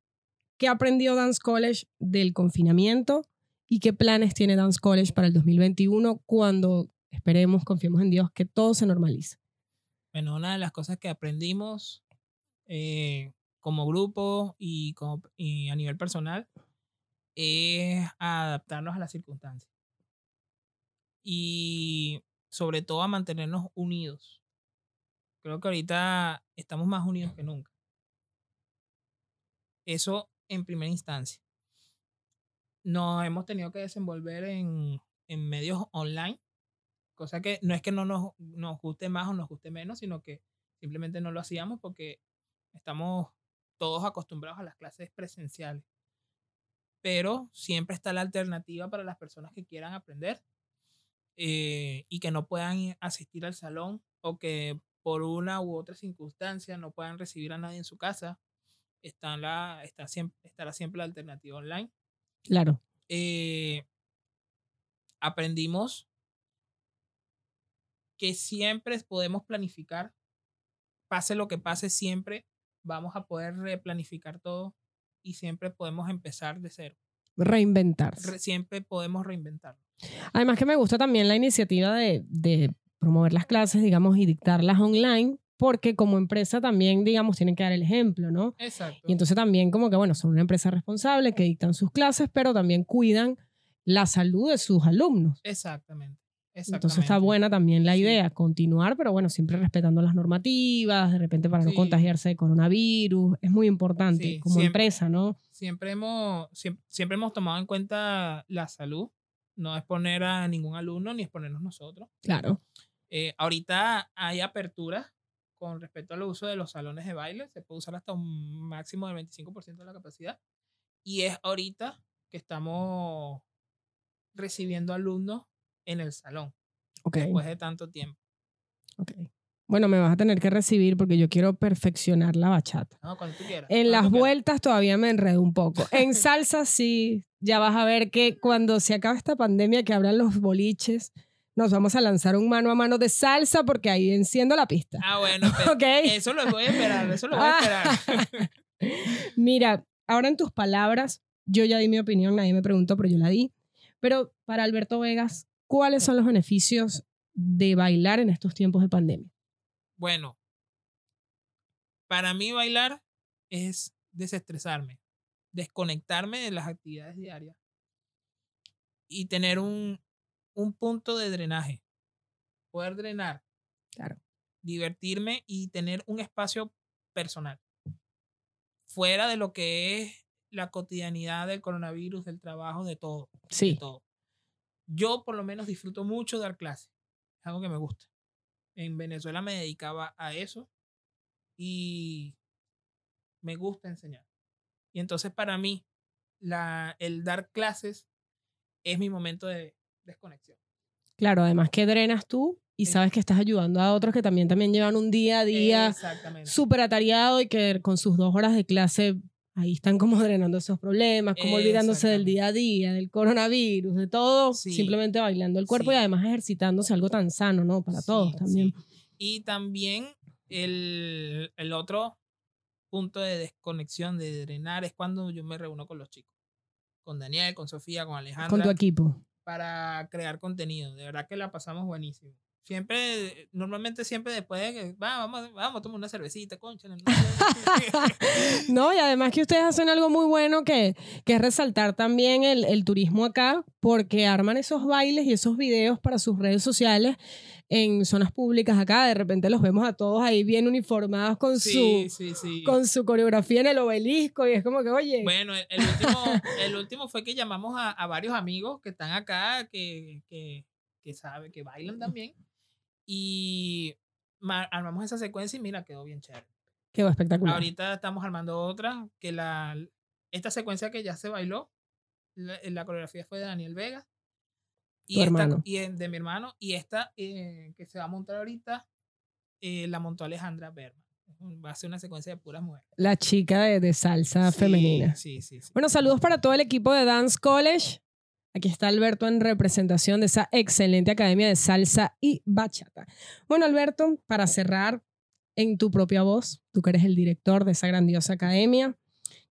[SPEAKER 1] qué aprendió Dance College del confinamiento y qué planes tiene Dance College para el 2021 cuando esperemos, confiemos en Dios, que todo se normalice.
[SPEAKER 2] Bueno, una de las cosas que aprendimos eh, como grupo y, y a nivel personal es adaptarnos a las circunstancias. Y sobre todo a mantenernos unidos. Creo que ahorita estamos más unidos que nunca. Eso en primera instancia. Nos hemos tenido que desenvolver en, en medios online, cosa que no es que no nos, nos guste más o nos guste menos, sino que simplemente no lo hacíamos porque estamos todos acostumbrados a las clases presenciales. Pero siempre está la alternativa para las personas que quieran aprender eh, y que no puedan asistir al salón o que por una u otra circunstancia no puedan recibir a nadie en su casa. Está la, está siempre, estará siempre la alternativa online.
[SPEAKER 1] Claro.
[SPEAKER 2] Eh, aprendimos que siempre podemos planificar, pase lo que pase, siempre vamos a poder replanificar todo y siempre podemos empezar de cero.
[SPEAKER 1] Reinventarse.
[SPEAKER 2] siempre podemos reinventarlo.
[SPEAKER 1] Además que me gusta también la iniciativa de, de promover las clases, digamos, y dictarlas online, porque como empresa también, digamos, tienen que dar el ejemplo, ¿no?
[SPEAKER 2] Exacto.
[SPEAKER 1] Y entonces también como que, bueno, son una empresa responsable que dictan sus clases, pero también cuidan la salud de sus alumnos.
[SPEAKER 2] Exactamente.
[SPEAKER 1] Entonces está buena también la idea, continuar, pero bueno, siempre respetando las normativas, de repente para no contagiarse de coronavirus. Es muy importante como empresa, ¿no?
[SPEAKER 2] Siempre hemos, siempre, hemos tomado en cuenta la salud, no exponer a ningún alumno ni exponernos nosotros.
[SPEAKER 1] Claro.
[SPEAKER 2] Eh, ahorita hay apertura con respecto al uso de los salones de baile, se puede usar hasta un máximo del 25% de la capacidad. Y es ahorita que estamos recibiendo alumnos en el salón. Después de tanto tiempo.
[SPEAKER 1] Bueno, me vas a tener que recibir porque yo quiero perfeccionar la bachata.
[SPEAKER 2] No, cuando tú quieras.
[SPEAKER 1] En las vueltas todavía me enredo un poco. En salsa sí, ya vas a ver que cuando se acabe esta pandemia que abran los boliches, nos vamos a lanzar un mano a mano de salsa porque ahí enciendo la pista.
[SPEAKER 2] Ah, bueno, okay. eso lo voy a esperar, eso lo voy a esperar.
[SPEAKER 1] Mira, ahora en tus palabras, yo ya di mi opinión, nadie me preguntó, pero yo la di. Pero para Alberto Vegas, ¿cuáles son los beneficios de bailar en estos tiempos de pandemia?
[SPEAKER 2] Bueno, para mí bailar es desestresarme, desconectarme de las actividades diarias y tener un, un punto de drenaje, poder drenar,
[SPEAKER 1] claro.
[SPEAKER 2] divertirme y tener un espacio personal, fuera de lo que es la cotidianidad del coronavirus, del trabajo, de todo.
[SPEAKER 1] Sí.
[SPEAKER 2] todo. Yo por lo menos disfruto mucho dar clases, es algo que me gusta. En Venezuela me dedicaba a eso y me gusta enseñar. Y entonces para mí la, el dar clases es mi momento de, desconexión.
[SPEAKER 1] Claro, además que drenas tú y sabes que estás ayudando a otros que también, también llevan un día a día súper atareado y que con sus dos horas de clase ahí están como drenando esos problemas, como olvidándose del día a día, del coronavirus, de todo, simplemente bailando el cuerpo y además ejercitándose algo tan sano, ¿no? Para todos también.
[SPEAKER 2] Y también el, el otro punto de desconexión, de drenar, es cuando yo me reúno con los chicos. Con Daniel, con Sofía, con Alejandra.
[SPEAKER 1] Con tu equipo
[SPEAKER 2] para crear contenido. De verdad que la pasamos buenísimo. Siempre, normalmente siempre después de que vamos, vamos a tomar una cervecita, concha.
[SPEAKER 1] no, y además que ustedes hacen algo muy bueno que, que es resaltar también el, el turismo acá, porque arman esos bailes y esos videos para sus redes sociales en zonas públicas acá, de repente los vemos a todos ahí bien uniformados con, su, con su coreografía en el obelisco y es como que, oye.
[SPEAKER 2] Bueno, el último, el último fue que llamamos a, a varios amigos que están acá, que, que, que saben, que bailan también y armamos esa secuencia y mira, quedó bien chévere.
[SPEAKER 1] Quedó espectacular.
[SPEAKER 2] Ahorita estamos armando otra, que la, esta secuencia que ya se bailó, la, la coreografía fue de Daniel Vega y, esta, y de mi hermano. Y esta eh, que se va a montar ahorita, eh, la montó Alejandra Berman. Va a ser una secuencia de puras mujeres.
[SPEAKER 1] La chica de, de salsa femenina.
[SPEAKER 2] Sí, sí, sí.
[SPEAKER 1] Bueno, saludos para todo el equipo de Dance College. Aquí está Alberto en representación de esa excelente academia de salsa y bachata. Bueno, Alberto, para cerrar en tu propia voz, tú que eres el director de esa grandiosa academia,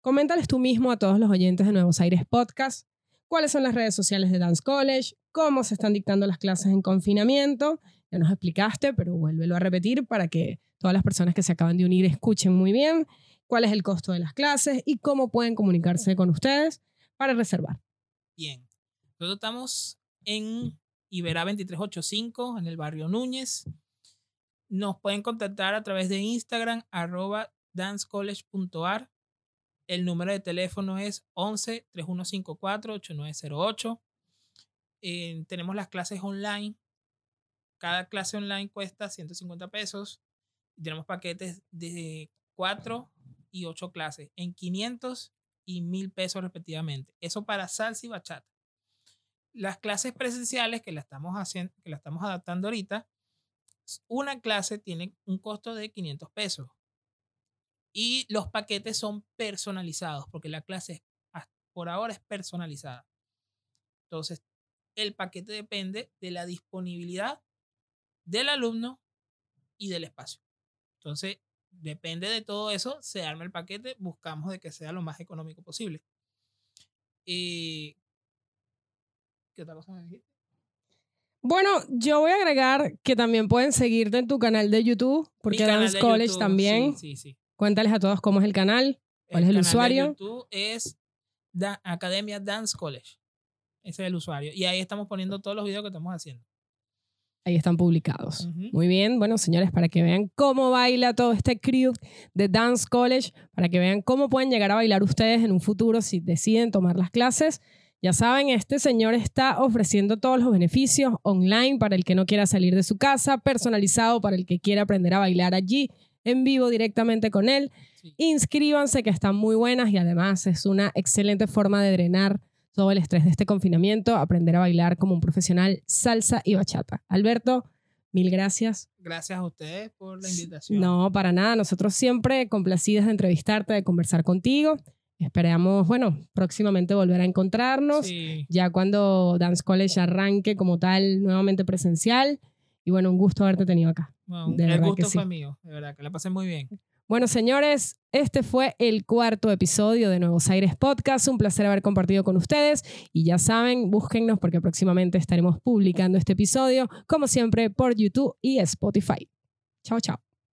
[SPEAKER 1] coméntales tú mismo a todos los oyentes de Nuevos Aires Podcast cuáles son las redes sociales de Dance College, cómo se están dictando las clases en confinamiento. Ya nos explicaste, pero vuélvelo a repetir para que todas las personas que se acaban de unir escuchen muy bien cuál es el costo de las clases y cómo pueden comunicarse con ustedes para reservar.
[SPEAKER 2] Bien, nosotros estamos en Iberá 2385, en el barrio Núñez. Nos pueden contactar a través de Instagram, arroba dancecollege.ar el número de teléfono es 11 3154 8908. tenemos las clases online. Cada clase online cuesta 150 pesos. tenemos paquetes de 4 y 8 clases en 500 y 1000 pesos respectivamente. Eso para salsa y bachata. Las clases presenciales que la estamos haciendo, que la estamos adaptando ahorita, una clase tiene un costo de 500 pesos. Y los paquetes son personalizados, porque la clase por ahora es personalizada. Entonces, el paquete depende de la disponibilidad del alumno y del espacio. Entonces, depende de todo eso, se arma el paquete, buscamos de que sea lo más económico posible. Y... ¿Qué otra cosa me dijiste?
[SPEAKER 1] Bueno, yo voy a agregar que también pueden seguirte en tu canal de YouTube, porque
[SPEAKER 2] Mi
[SPEAKER 1] Dance
[SPEAKER 2] de
[SPEAKER 1] College
[SPEAKER 2] YouTube,
[SPEAKER 1] también.
[SPEAKER 2] Sí, sí, sí.
[SPEAKER 1] Cuéntales a todos cómo es el canal. ¿Cuál es el
[SPEAKER 2] canal de
[SPEAKER 1] usuario?
[SPEAKER 2] YouTube es Academia Dance College. Ese es el usuario. Y ahí estamos poniendo todos los videos que estamos haciendo.
[SPEAKER 1] Ahí están publicados. Muy bien, bueno, señores, para que vean cómo baila todo este crew de Dance College, para que vean cómo pueden llegar a bailar ustedes en un futuro si deciden tomar las clases. Ya saben, este señor está ofreciendo todos los beneficios online para el que no quiera salir de su casa, personalizado para el que quiera aprender a bailar allí en vivo directamente con él.
[SPEAKER 2] Sí.
[SPEAKER 1] Inscríbanse que están muy buenas y además es una excelente forma de drenar todo el estrés de este confinamiento, aprender a bailar como un profesional salsa y bachata. Alberto, mil gracias.
[SPEAKER 2] Gracias a ustedes por la invitación.
[SPEAKER 1] No, para nada. Nosotros siempre complacidas de entrevistarte, de conversar contigo. Esperamos, bueno, próximamente volver a encontrarnos,
[SPEAKER 2] Sí.
[SPEAKER 1] ya cuando Dance College arranque como tal, nuevamente presencial. Y bueno, un gusto haberte tenido acá.
[SPEAKER 2] Bueno,
[SPEAKER 1] De
[SPEAKER 2] el gusto
[SPEAKER 1] sí.
[SPEAKER 2] fue mío, de verdad, que la pasé muy bien.
[SPEAKER 1] Bueno, señores, este fue el cuarto episodio de Nuevos Aires Podcast. Un placer haber compartido con ustedes. Y ya saben, búsquennos porque próximamente estaremos publicando este episodio, como siempre, por YouTube y Spotify. Chao, chao.